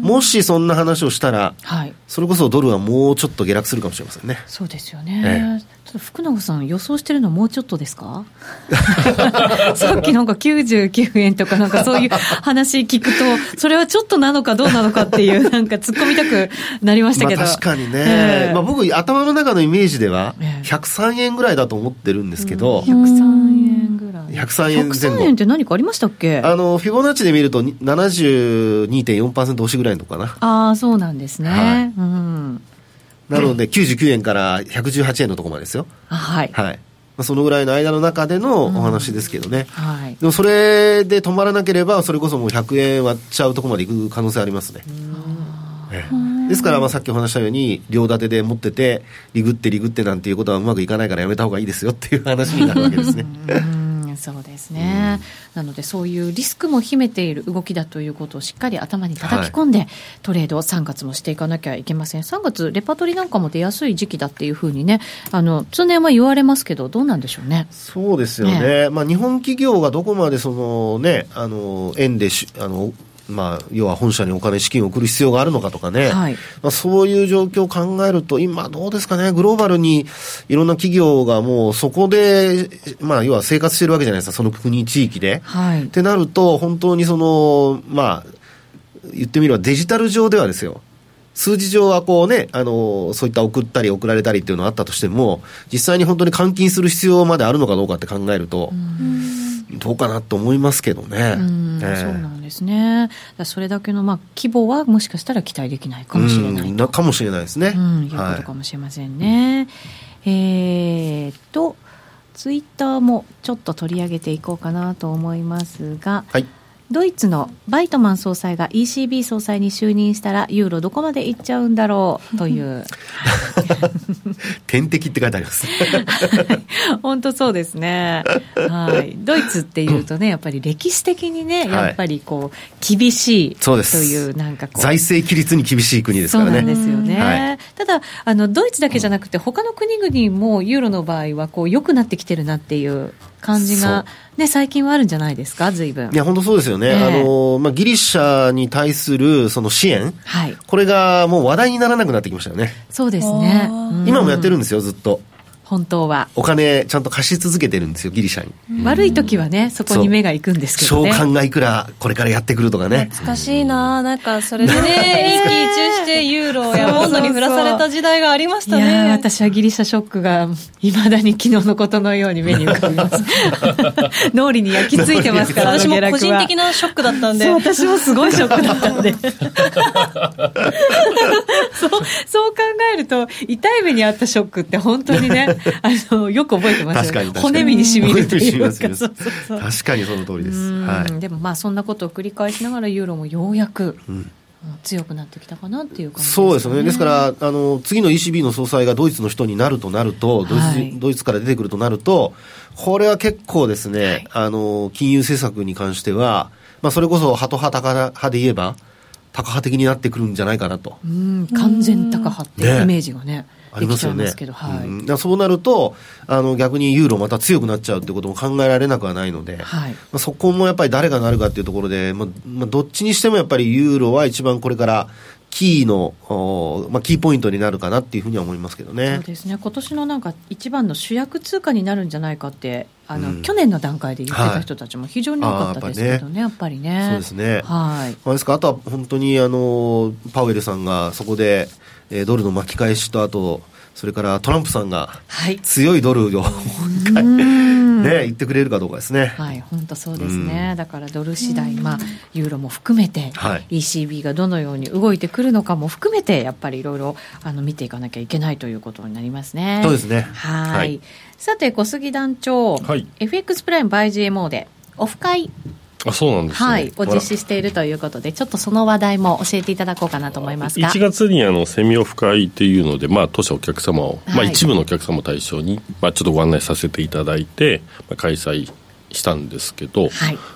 もしそんな話をしたら、はい、それこそドルはもうちょっと下落するかもしれませんね。
そうですよね。ええちょっと福永さん、予想してるのはもうちょっとですか？さっきなんか99円とか、なんかそういう話聞くと、それはちょっとなのかどうなのかっていう、なんか突っ込みたくなりましたけど。
まあ、確かにね、えー、まあ、僕、頭の中のイメージでは、103円ぐらいだと思ってるんですけど、
うん、103円ぐらい。
103円前後。
103円って何かありましたっけ？
あの、フィボナッチで見ると72.4%押しぐらいのかな。
ああ、そうなんですね。はい、うん
なので、99円から118円のところまでですよ。
はい。
はい。まあ、そのぐらいの間の中でのお話ですけどね。うん、はい。でもそれで止まらなければ、それこそもう100円割っちゃうところまでいく可能性ありますね。ええ、ですから、まあ、さっきお話したように、両立てで持ってて、リグってリグってなんていうことはうまくいかないからやめた方がいいですよっていう話になるわけですね。
そうですね、うん、なのでそういうリスクも秘めている動きだということをしっかり頭に叩き込んで、はい、トレードを3月もしていかなきゃいけません。3月レパートリーなんかも出やすい時期だっていうふうにねあの通年は言われますけどどうなんでしょうね。
そうですよね、ねまあ、日本企業がどこまでそのねあの円でしあのまあ、要は本社にお金、資金を送る必要があるのかとかね、はい、まあ、そういう状況を考えると、今、どうですかね、グローバルにいろんな企業がもうそこで、まあ、要は生活してるわけじゃないですか、その国、地域で。はい、ってなると、本当にその、まあ、言ってみればデジタル上ではですよ、数字上はこうね、あの、そういった送ったり送られたりっていうのがあったとしても、実際に本当に換金する必要まであるのかどうかって考えると、どうかなと思いますけどね。
うん、えー、そうなんですね。それだけの、まあ、規模はもしかしたら期待できないかもしれない
なかもしれないですね。
うん、いうことかもしれませんね。はい、えーと、ツイッターもちょっと取り上げていこうかなと思いますが、はい、ドイツのバイトマン総裁が ECB 総裁に就任したらユーロどこまでいっちゃうんだろう という。
天敵って書いてあります。
本当そうですね、はい、ドイツっていうとねやっぱり歴史的にねやっぱりこう厳しいというなんかこ
う。財政規律に厳しい国ですからね。
そうなんですよね、はい、ただあのドイツだけじゃなくて他の国々もユーロの場合はこう良くなってきてるなっていう感じが、ね、最近はあるんじゃないですか、ずいぶん。
いや、本当そうですよね。えー、あの、まあ、ギリシャに対するその支援、はい、これがもう話題にならなくなってきましたよね。
そうですね。
今もやってるんですよ、ずっと。
本当は。
お金ちゃんと貸し続けてるんですよギリシャ
に。悪い時はねそこに目が行くんですけどね。
償還がいくらこれからやってくるとかね。
懐かしいな。なんかそれでね一喜一憂してユーロやポンドに振らされた時代がありましたね。い
や私はギリシャショックがいまだに昨日のことのように目に浮かびます。脳裏に焼き付いてますから
私も個人的なショックだったんで。
私もすごいショックだったんで。そうそう考えると痛い目にあったショックって本当にね あのよく覚えてますよ、ね、骨身にしみるというか。
確かにその通りです、は
い、でもまあそんなことを繰り返しながらユーロもようやく、うん。強くなってきたかなっていう感じ、ね、
そうですね、ですからあの、次の ECB の総裁がドイツの人になるとなると、ドイツはい、ドイツから出てくるとなると、これは結構ですね、はい、あの金融政策に関しては、まあ、それこそハト派、タカ派で言えば、タカ派的になってくるんじゃないかなと。
うん。完全タカ派っていうイメージがね。ね
ありますよね。はいうん、だそうなるとあの、逆にユーロまた強くなっちゃうってことも考えられなくはないので、はい、まあ、そこもやっぱり誰がなるかっていうところで、まあまあ、どっちにしてもやっぱりユーロは一番これからキーの、まあ、キーポイントになるかなっていうふうには思いますけどね。
そうですね。今年のなんか一番の主役通貨になるんじあって、あの、うん、去年の段階で言ってた人たちも非常に多かったですけどね、やっぱりね。
そうですね。はい。あですか、あとは本当にあのパウエルさんがそこで、えー、ドルの巻き返しとあとそれからトランプさんが強いドルを、はい、もう一回、ね、言ってくれるかどうかですね。
はい、本当そうですね。だからドル次第、まあ、ユーロも含めて、はい、ECB がどのように動いてくるのかも含めて、やっぱりいろいろあの見ていかなきゃいけないということになりますね。
そうですね。
はい。はい、さて、小杉団長、はい、FX プライムバイ GMO で、オフ会
あそうなんです、ね、
はい、を実施しているということで、ちょっとその話題も教えていただこうかなと思いますが。
1月にあのセミオフ会っていうので、まあ、当社お客様を、はい、まあ、一部のお客様を対象に、まあ、ちょっとご案内させていただいて、まあ、開催したんですけど、はい、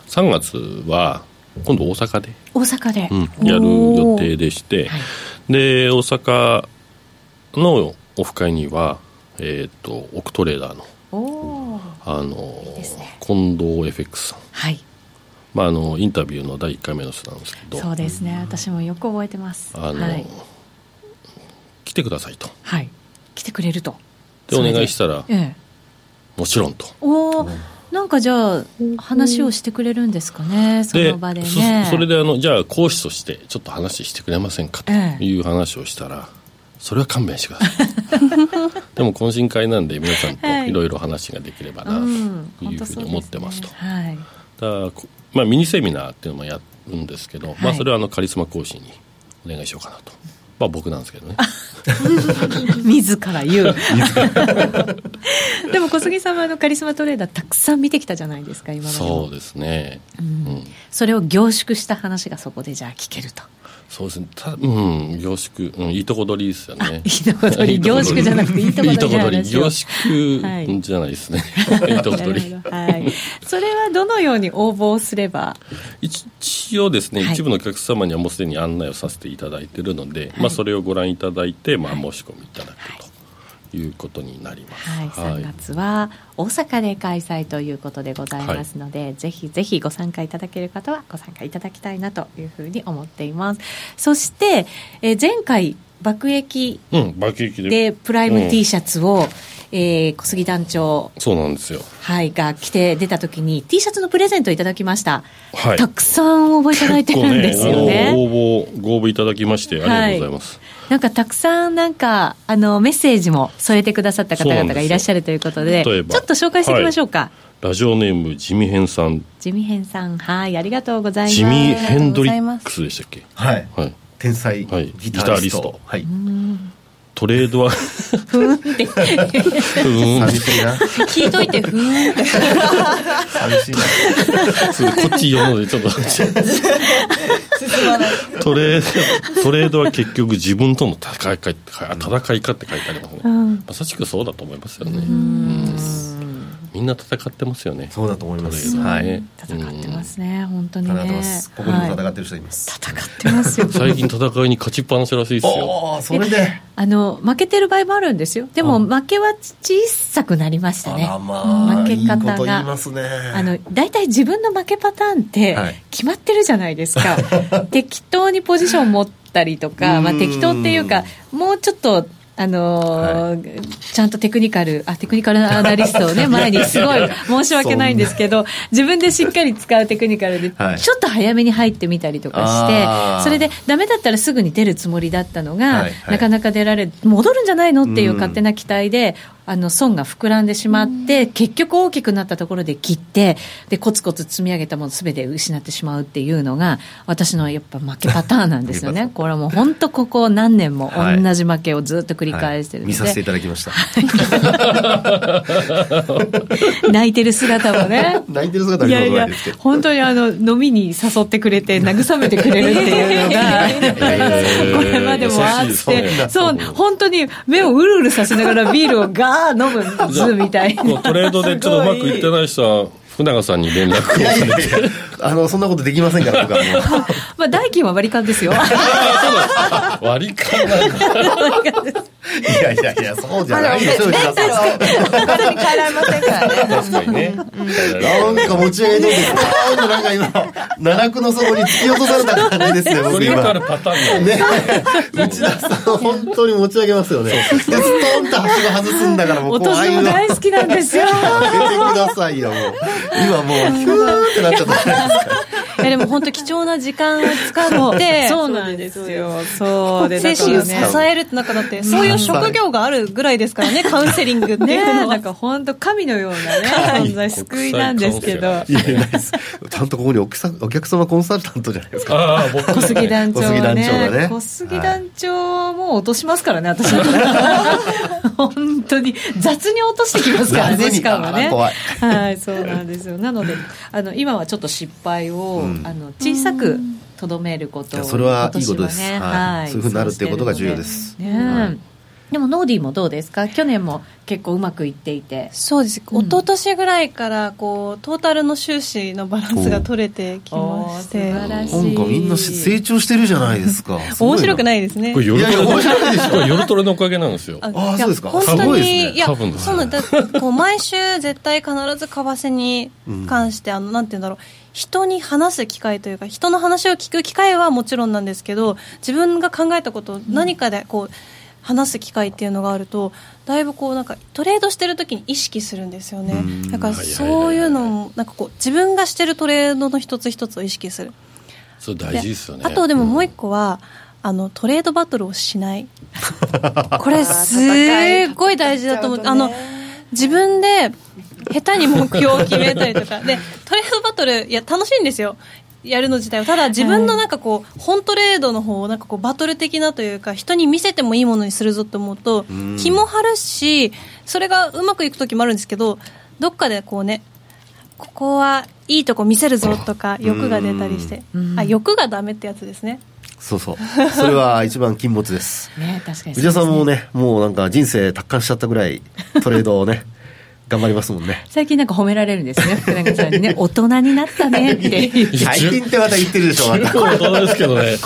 3月は今度大阪で
大阪で、
うん、やる予定でして、はい、で大阪のオフ会には、えーと、とオクトレーダーのあの、ね、近藤 FX さん、はいまあ、あのインタビューの第1回目の人なんですけど。
そうですね。私もよく覚えてます。
あの、はい、来てくださいと。
はい。来てくれると。
でお願いしたら、ええ、もちろんと。
おおなんかじゃあ話をしてくれるんですかね、その場でね。
それであのじゃあ講師としてちょっと話してくれませんかと。いう話をしたら、ええ、それは勘弁してください。でも懇親会なんで皆さんとい。ろいろ話ができればなというふうに思ってますと、はい、だまあ、ミニセミナーっていうのもやるんですけど、はい、まあ、それはあのカリスマ講師にお願いしようかなと。まあ僕なんですけどね。
自ら言う。でも小杉さんはあのカリスマトレーダーたくさん見てきたじゃないですか、今まで
そうですね、
うん、それを凝縮した話がそこでじゃあ聞けると。
そうですね、たうん、凝縮、うん、いいとこ取りですよね。
いいとこ取り、凝縮じゃなくて、いいとこ取り。
凝縮じゃないですね。いいとこ取り。
はい。それはどのように応募すれば？
一応ですね、はい、一部のお客様にはもうすでに案内をさせていただいているので、はい、まあ、それをご覧いただいて、まあ、申し込みいただくと。いうことになります、
はい、3月は大阪で開催ということでございますので、はい、ぜひぜひご参加いただける方はご参加いただきたいなというふうに思っています。そして、えー、前回爆撃で。プライム T シャツを、うんえー、小杉団長
そうなんですよ、
はい、が来て出た時に T シャツのプレゼントいただきました、はい、たくさん応募いただいてるんですよね。ね
応募ご応募いただきましてありがとうございます、はい、
なんかたくさんなんかあのメッセージも添えてくださった方々がいらっしゃるということでちょっと紹介していきましょうか、はい。
ラジオネームジミヘンさん。
ジミヘンさんはいありがとうございます。
ジミヘンドリックスでしたっけ？
はい、
はい、
天才
はい。
ギタリスト,、
はい。
はい、
トレードは
ふーんって。
寂しいな。
聞いといてふーんって。
寂しいな。
こっち読むのでちょっと。
進まない。
トレードトレードは結局自分との戦いかって戦いかって書いてありますね、まさしくそうだと思いますよね。うんみんな戦ってますよね。
そうだと思います。
はね
はい。
戦ってますね、本当に
戦って
ね
ます。ここに戦ってる人います、
戦ってますよ。
最近戦いに勝ちっぱなしらしいですよ。
それで。
あの負けてる場合もあるんですよ。でも負けは小さくなりましたね。
あらまあ
負け方が。あの大体自分の負けパターンって
はい
決まってるじゃないですか、適当にポジション持ったりとか、まあ、
うん
適当っていうかもうちょっとあのーちゃんとテクニカルあテクニカルアナリストをね 前にすごい申し訳ないんですけど自分でしっかり使うテクニカルで、
はい。
ちょっと早めに入ってみたりとかしてそれでダメだったらすぐに出るつもりだったのが、
はいはい。
なかなか出られ戻るんじゃないのっていう勝手な期待で、あの損が膨らんでしまって、結局大きくなったところで切ってでコツコツ積み上げたものすべて失ってしまうっていうのが私のやっぱ負けパターンなんですよね。これはもう本当ここ何年も
はい。
同じ負けをずっと繰り返してるので、
はい。見させていただきました。
泣いてる姿もね。
泣いてる姿はい
やいや本当にあの飲みに誘ってくれて慰めてくれるっていうのがこれまでもあってそう本当に目をうるうるさせながらビールをガー飲む図みたいな。
トレードでちょっとうまくいってない人は福永さんに連絡を。
いやいやいやあのそんなことできませんから僕はもう。
まあ代金は割り勘ですよ。
割り勘なんだ。
いやいやいやそうじゃないでしょ内田さん
本当に変えられませんからね。
確かにね
なんか持ち上げてポーンとなんか今奈落の底に突き落とされた感じですよ
そ
僕今。
れよくあるパターン
ね。内田さん本当に持ち上げますよね。でストンとはしご外すんだからもう怖
私も
いわ
大好きなんですよ。
やめてくださいよもう今もうヒューってなっちゃったじゃないですか。
いやでも本当貴重な時間を使って
そうなんですよ。そうで
精神を支えるって中だってそういう職業があるぐらいですからねカウンセリングって
ね
いうのは。
なんか本当神のようなね存在救いなんですけど。
ちゃんとここにお客さお客様コンサルタントじゃないですか。
小杉団長
がね。
ね。小杉団長も落としますからね私 本当に雑に落としてきますからねしかもね。はいそうなんですよ。なので あの今はちょっと失敗を、
うん。
あの小さくとどめることを
それはいいことです。
今年はね。
はい。そういうふうになるっていうことが重要です
そうしてるのでもノーディーもどうですか？去年も結構うまくいっていて。
そうです、
うん。
一昨年ぐらいからこうトータルの収支のバランスが取れてきまして。
素晴らしい。
なんかみんな成長してるじゃないですか。
面白く
い
ないですね
これ夜トレのおかげなんですよ。
あー
いや
そうですか？
本当
すごいですね。
にいや
多分です
そうなんだ。こう毎週絶対必ず為替に関して、あのなんて言うんだろう。人に話す機会というか人の話を聞く機会はもちろんなんですけど自分が考えたことを何かでこう話す機会っていうのがあるとだいぶこうなんかトレードしてる時に意識するんですよね。
うん。
だからそういうのもなんかこう自分がしてるトレードの一つ一つを意識する。
それ大事ですよね。
あとでももう一個は、あのトレードバトルをしない。これすっごい大事だと思ってあの自分で下手に目標を決めたりとか。でトレードバトルいや楽しいんですよやるの自体はただ自分のなんかこう、本トレードの方をなんかこうバトル的なというか人に見せてもいいものにするぞと思うと
ん。
気も張るしそれがうまくいく時もあるんですけどどっかでこうねここはいいとこ見せるぞとか欲が出たりして。
うん。
あ欲がダメってやつですね。
そうそう。それは一番禁物です。
ね確かに。
内田さんもねもうなんか人生達観しちゃったぐらいトレードをね頑張りますもんね。
最近なんか褒められるんですね。福永さんにね。大人になったねって。言って
最近ってまた言ってるでしょまた。
結構大人ですけどね。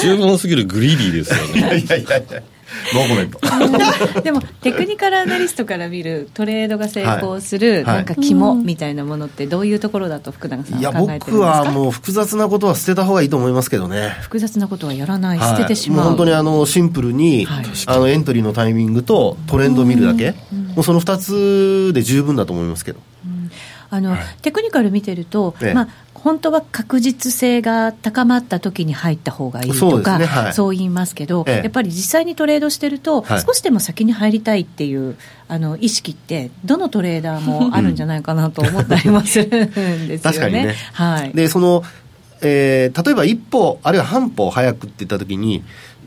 十分すぎるグリーディーですよね。
いやいやいやノーコメント
でもテクニカルアナリストから見るトレードが成功する
はい。
なんか肝みたいなものってどういうところだと福永さん
いや
は考えてるん
僕
ですか？
はもう複雑なことは捨てた方がいいと思いますけどね。
複雑なことはやらない
はい
捨ててしまう,、
もう本当にあのシンプルに、
はい
あのエントリーのタイミングとトレンドを見るだけ、もうその2つで十分だと思いますけど
ああの、はい、テクニカル見てると、まあ、本当は確実性が高まった時に入った方がいいとか、そう、ねはい、そう言いますけど、ええ、やっぱり実際にトレードしてると、はい、少しでも先に入りたいっていうあの意識って、どのトレーダーもあるんじゃないかなと思ったりもするんですよね。確かにね。
はい、でそのえー、例えば一歩、あるいは半歩早くって言ったときに、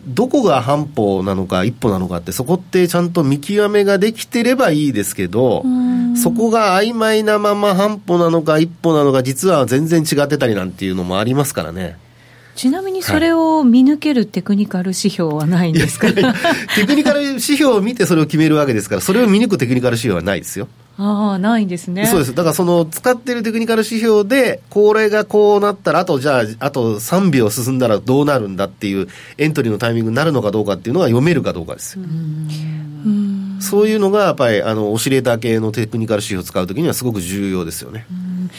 どこが半歩なのか一歩なのかって、そこってちゃんと見極めができてればいいですけど、そこが曖昧なまま半歩なのか一歩なのか、実は全然違ってたりなんていうのもありますからね。
ちなみにそれを見抜けるテクニカル指標はないんですか、
テクニカル指標を見てそれを決めるわけですから、それを見抜くテクニカル指標はないですよ。
ああ、ないんですね。
そうです。だからその使ってるテクニカル指標で、これがこうなったら、あとじゃあ、あと3秒進んだらどうなるんだっていうエントリーのタイミングになるのかどうかっていうのが読めるかどうかですよ。そういうのがやっぱりあのオシレーター系のテクニカル指標を使うときにはすごく重要ですよね。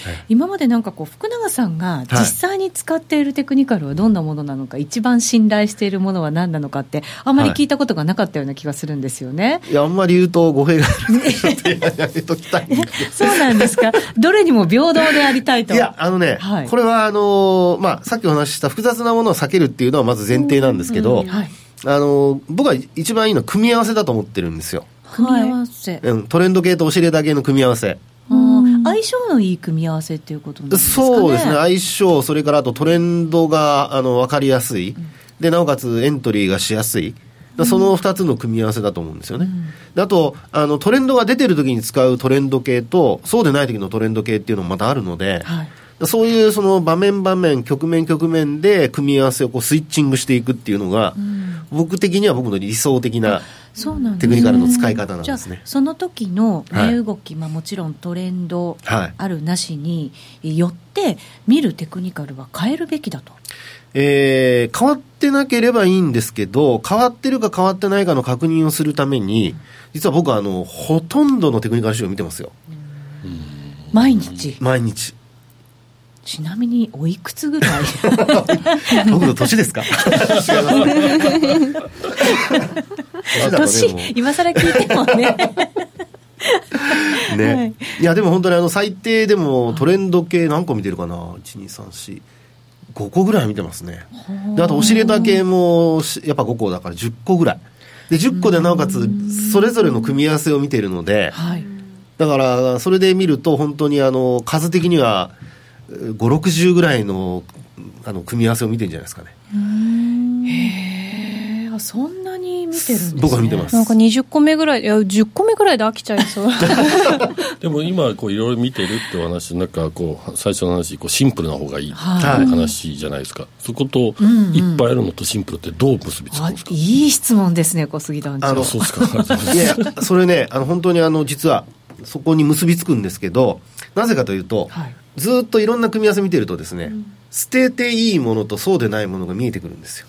はい、今までなんかこう福永さんが実際に使っているテクニカルはどんなものなのか、はい、一番信頼しているものは何なのかってあんまり聞いたことがなかったような気がするんですよね。
いやあんまり言うと語弊がある
そうなんですか。どれにも平等でありたいと。
いやあのね、はい、これはあのまあさっきお話しした複雑なものを避けるっていうのはまず前提なんですけど。うんうんはいあの僕は一番いいのは組み合わせだと思ってるんですよ。
組み合わせ、
うん、トレンド系とお尻だけの組み合わせ。
相性のいい組み合わせっていうことなんです
か、ね、そうですね、相性、それからあとトレンドがあの分かりやすい、うん、でなおかつエントリーがしやすい、その2つの組み合わせだと思うんですよね。うん、あとあの、トレンドが出てる時に使うトレンド系と、そうでない時のトレンド系っていうのもまたあるので、はい、そういうその場面場面、局面局面で組み合わせをこうスイッチングしていくっていうのが、うん、僕的には僕の理想的なテクニカルの使い方なんですね。
その時の値動き、はい、まあもちろんトレンドあるなしによって見るテクニカルは変えるべきだと。
えー、変わってなければいいんですけど、変わってるか変わってないかの確認をするために、実は僕はあの、ほとんどのテクニカル資料を見てますよ。
毎日？
毎日。
ちなみにおいくつぐらい？
僕の年ですか？
年、ね、今更聞いてもね。
ね、はい、いやでも本当にあの最低でもトレンド系何個見てるかな？1234 5個ぐらい見てますね。であとオシレーター系もやっぱ5個だから10個ぐらい。で10個でなおかつそれぞれの組み合わせを見ているので、はい、だからそれで見ると本当にあの数的には560ぐらいのあの組み合わせを見てるんじゃないですかね。
へえそんなに見てるんです、ね、
僕は見てます。
なんか20個目ぐらいいや10個目ぐらいで飽きちゃいそう。
でも今こういろいろ見てるってお話なんかこう最初の話こうシンプルな方がいいってい。う話じゃないですか、はい、そこといっぱいあるのとシンプルってどう結びつくんですか、
いい質問ですね小杉団長。
あのそうで すか。
いやそれねあの本当にあの実はそこに結びつくんですけどなぜかというと、はいずっといろんな組み合わせ見てるとですね、うん、捨てていいものとそうでないものが見えてくるんですよ。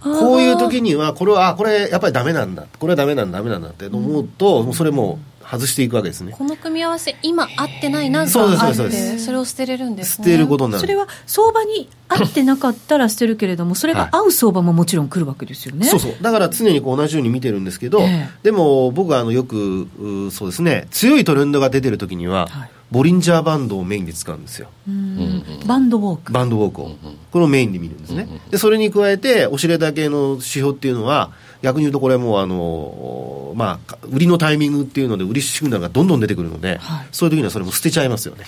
こういう時には、これは、あ、これやっぱりダメなんだ。これはダメなんだ、ダメなんだって思うと、うん、もうそれも外していくわけですね。
この組み合わせ、今合ってないなんかあって、それを捨てれるんです
ね。捨てることになる。
それは相場に合ってなかったら捨てるけれども、それが合う相場ももちろん来るわけですよね。
はい、そうそう。だから常にこう同じように見てるんですけど、えー、でも僕はあのよく、そうですね、強いトレンドが出てる時には、はいボリンジャーバンドをメインで使うんですよ。
バンドウォーク
バンドウォークを。これをメインで見るんですね。で、それに加えて、オシレーター系の指標っていうのは、逆に言うとこれもあの、まあ、売りのタイミングっていうので、売りシグナルがどんどん出てくるので、はい、そういう時にはそれも捨てちゃいますよね。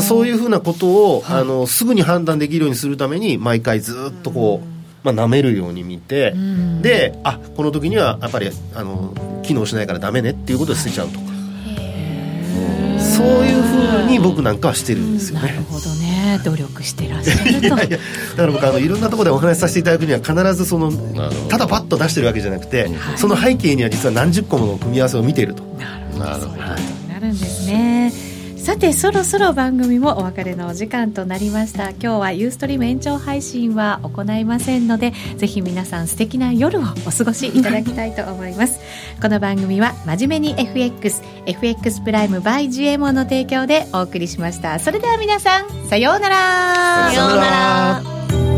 そういうふうなことを、はい、あのすぐに判断できるようにするために毎回ずっとこう、まあ、舐めるように見て、であこの時にはやっぱりあの機能しないからダメねっていうことで捨てちゃうとか。そういうふうに僕なんかはしてるんですよね。な
るほどね。努力してらっしゃると。いやいや
だから僕あのいろんなところでお話しさせていただくには必ずそのただパッと出してるわけじゃなくて、その背景には実は何十個もの組み合わせを見ていると。
なるほど、はい、なるんですね。さてそろそろ番組もお別れのお時間となりました。今日はユーストリーム延長配信は行いませんのでぜひ皆さん素敵な夜をお過ごしいただきたいと思います。この番組は真面目に FXFX プライム by GMO の提供でお送りしました。それでは皆さんさようなら。
さようなら。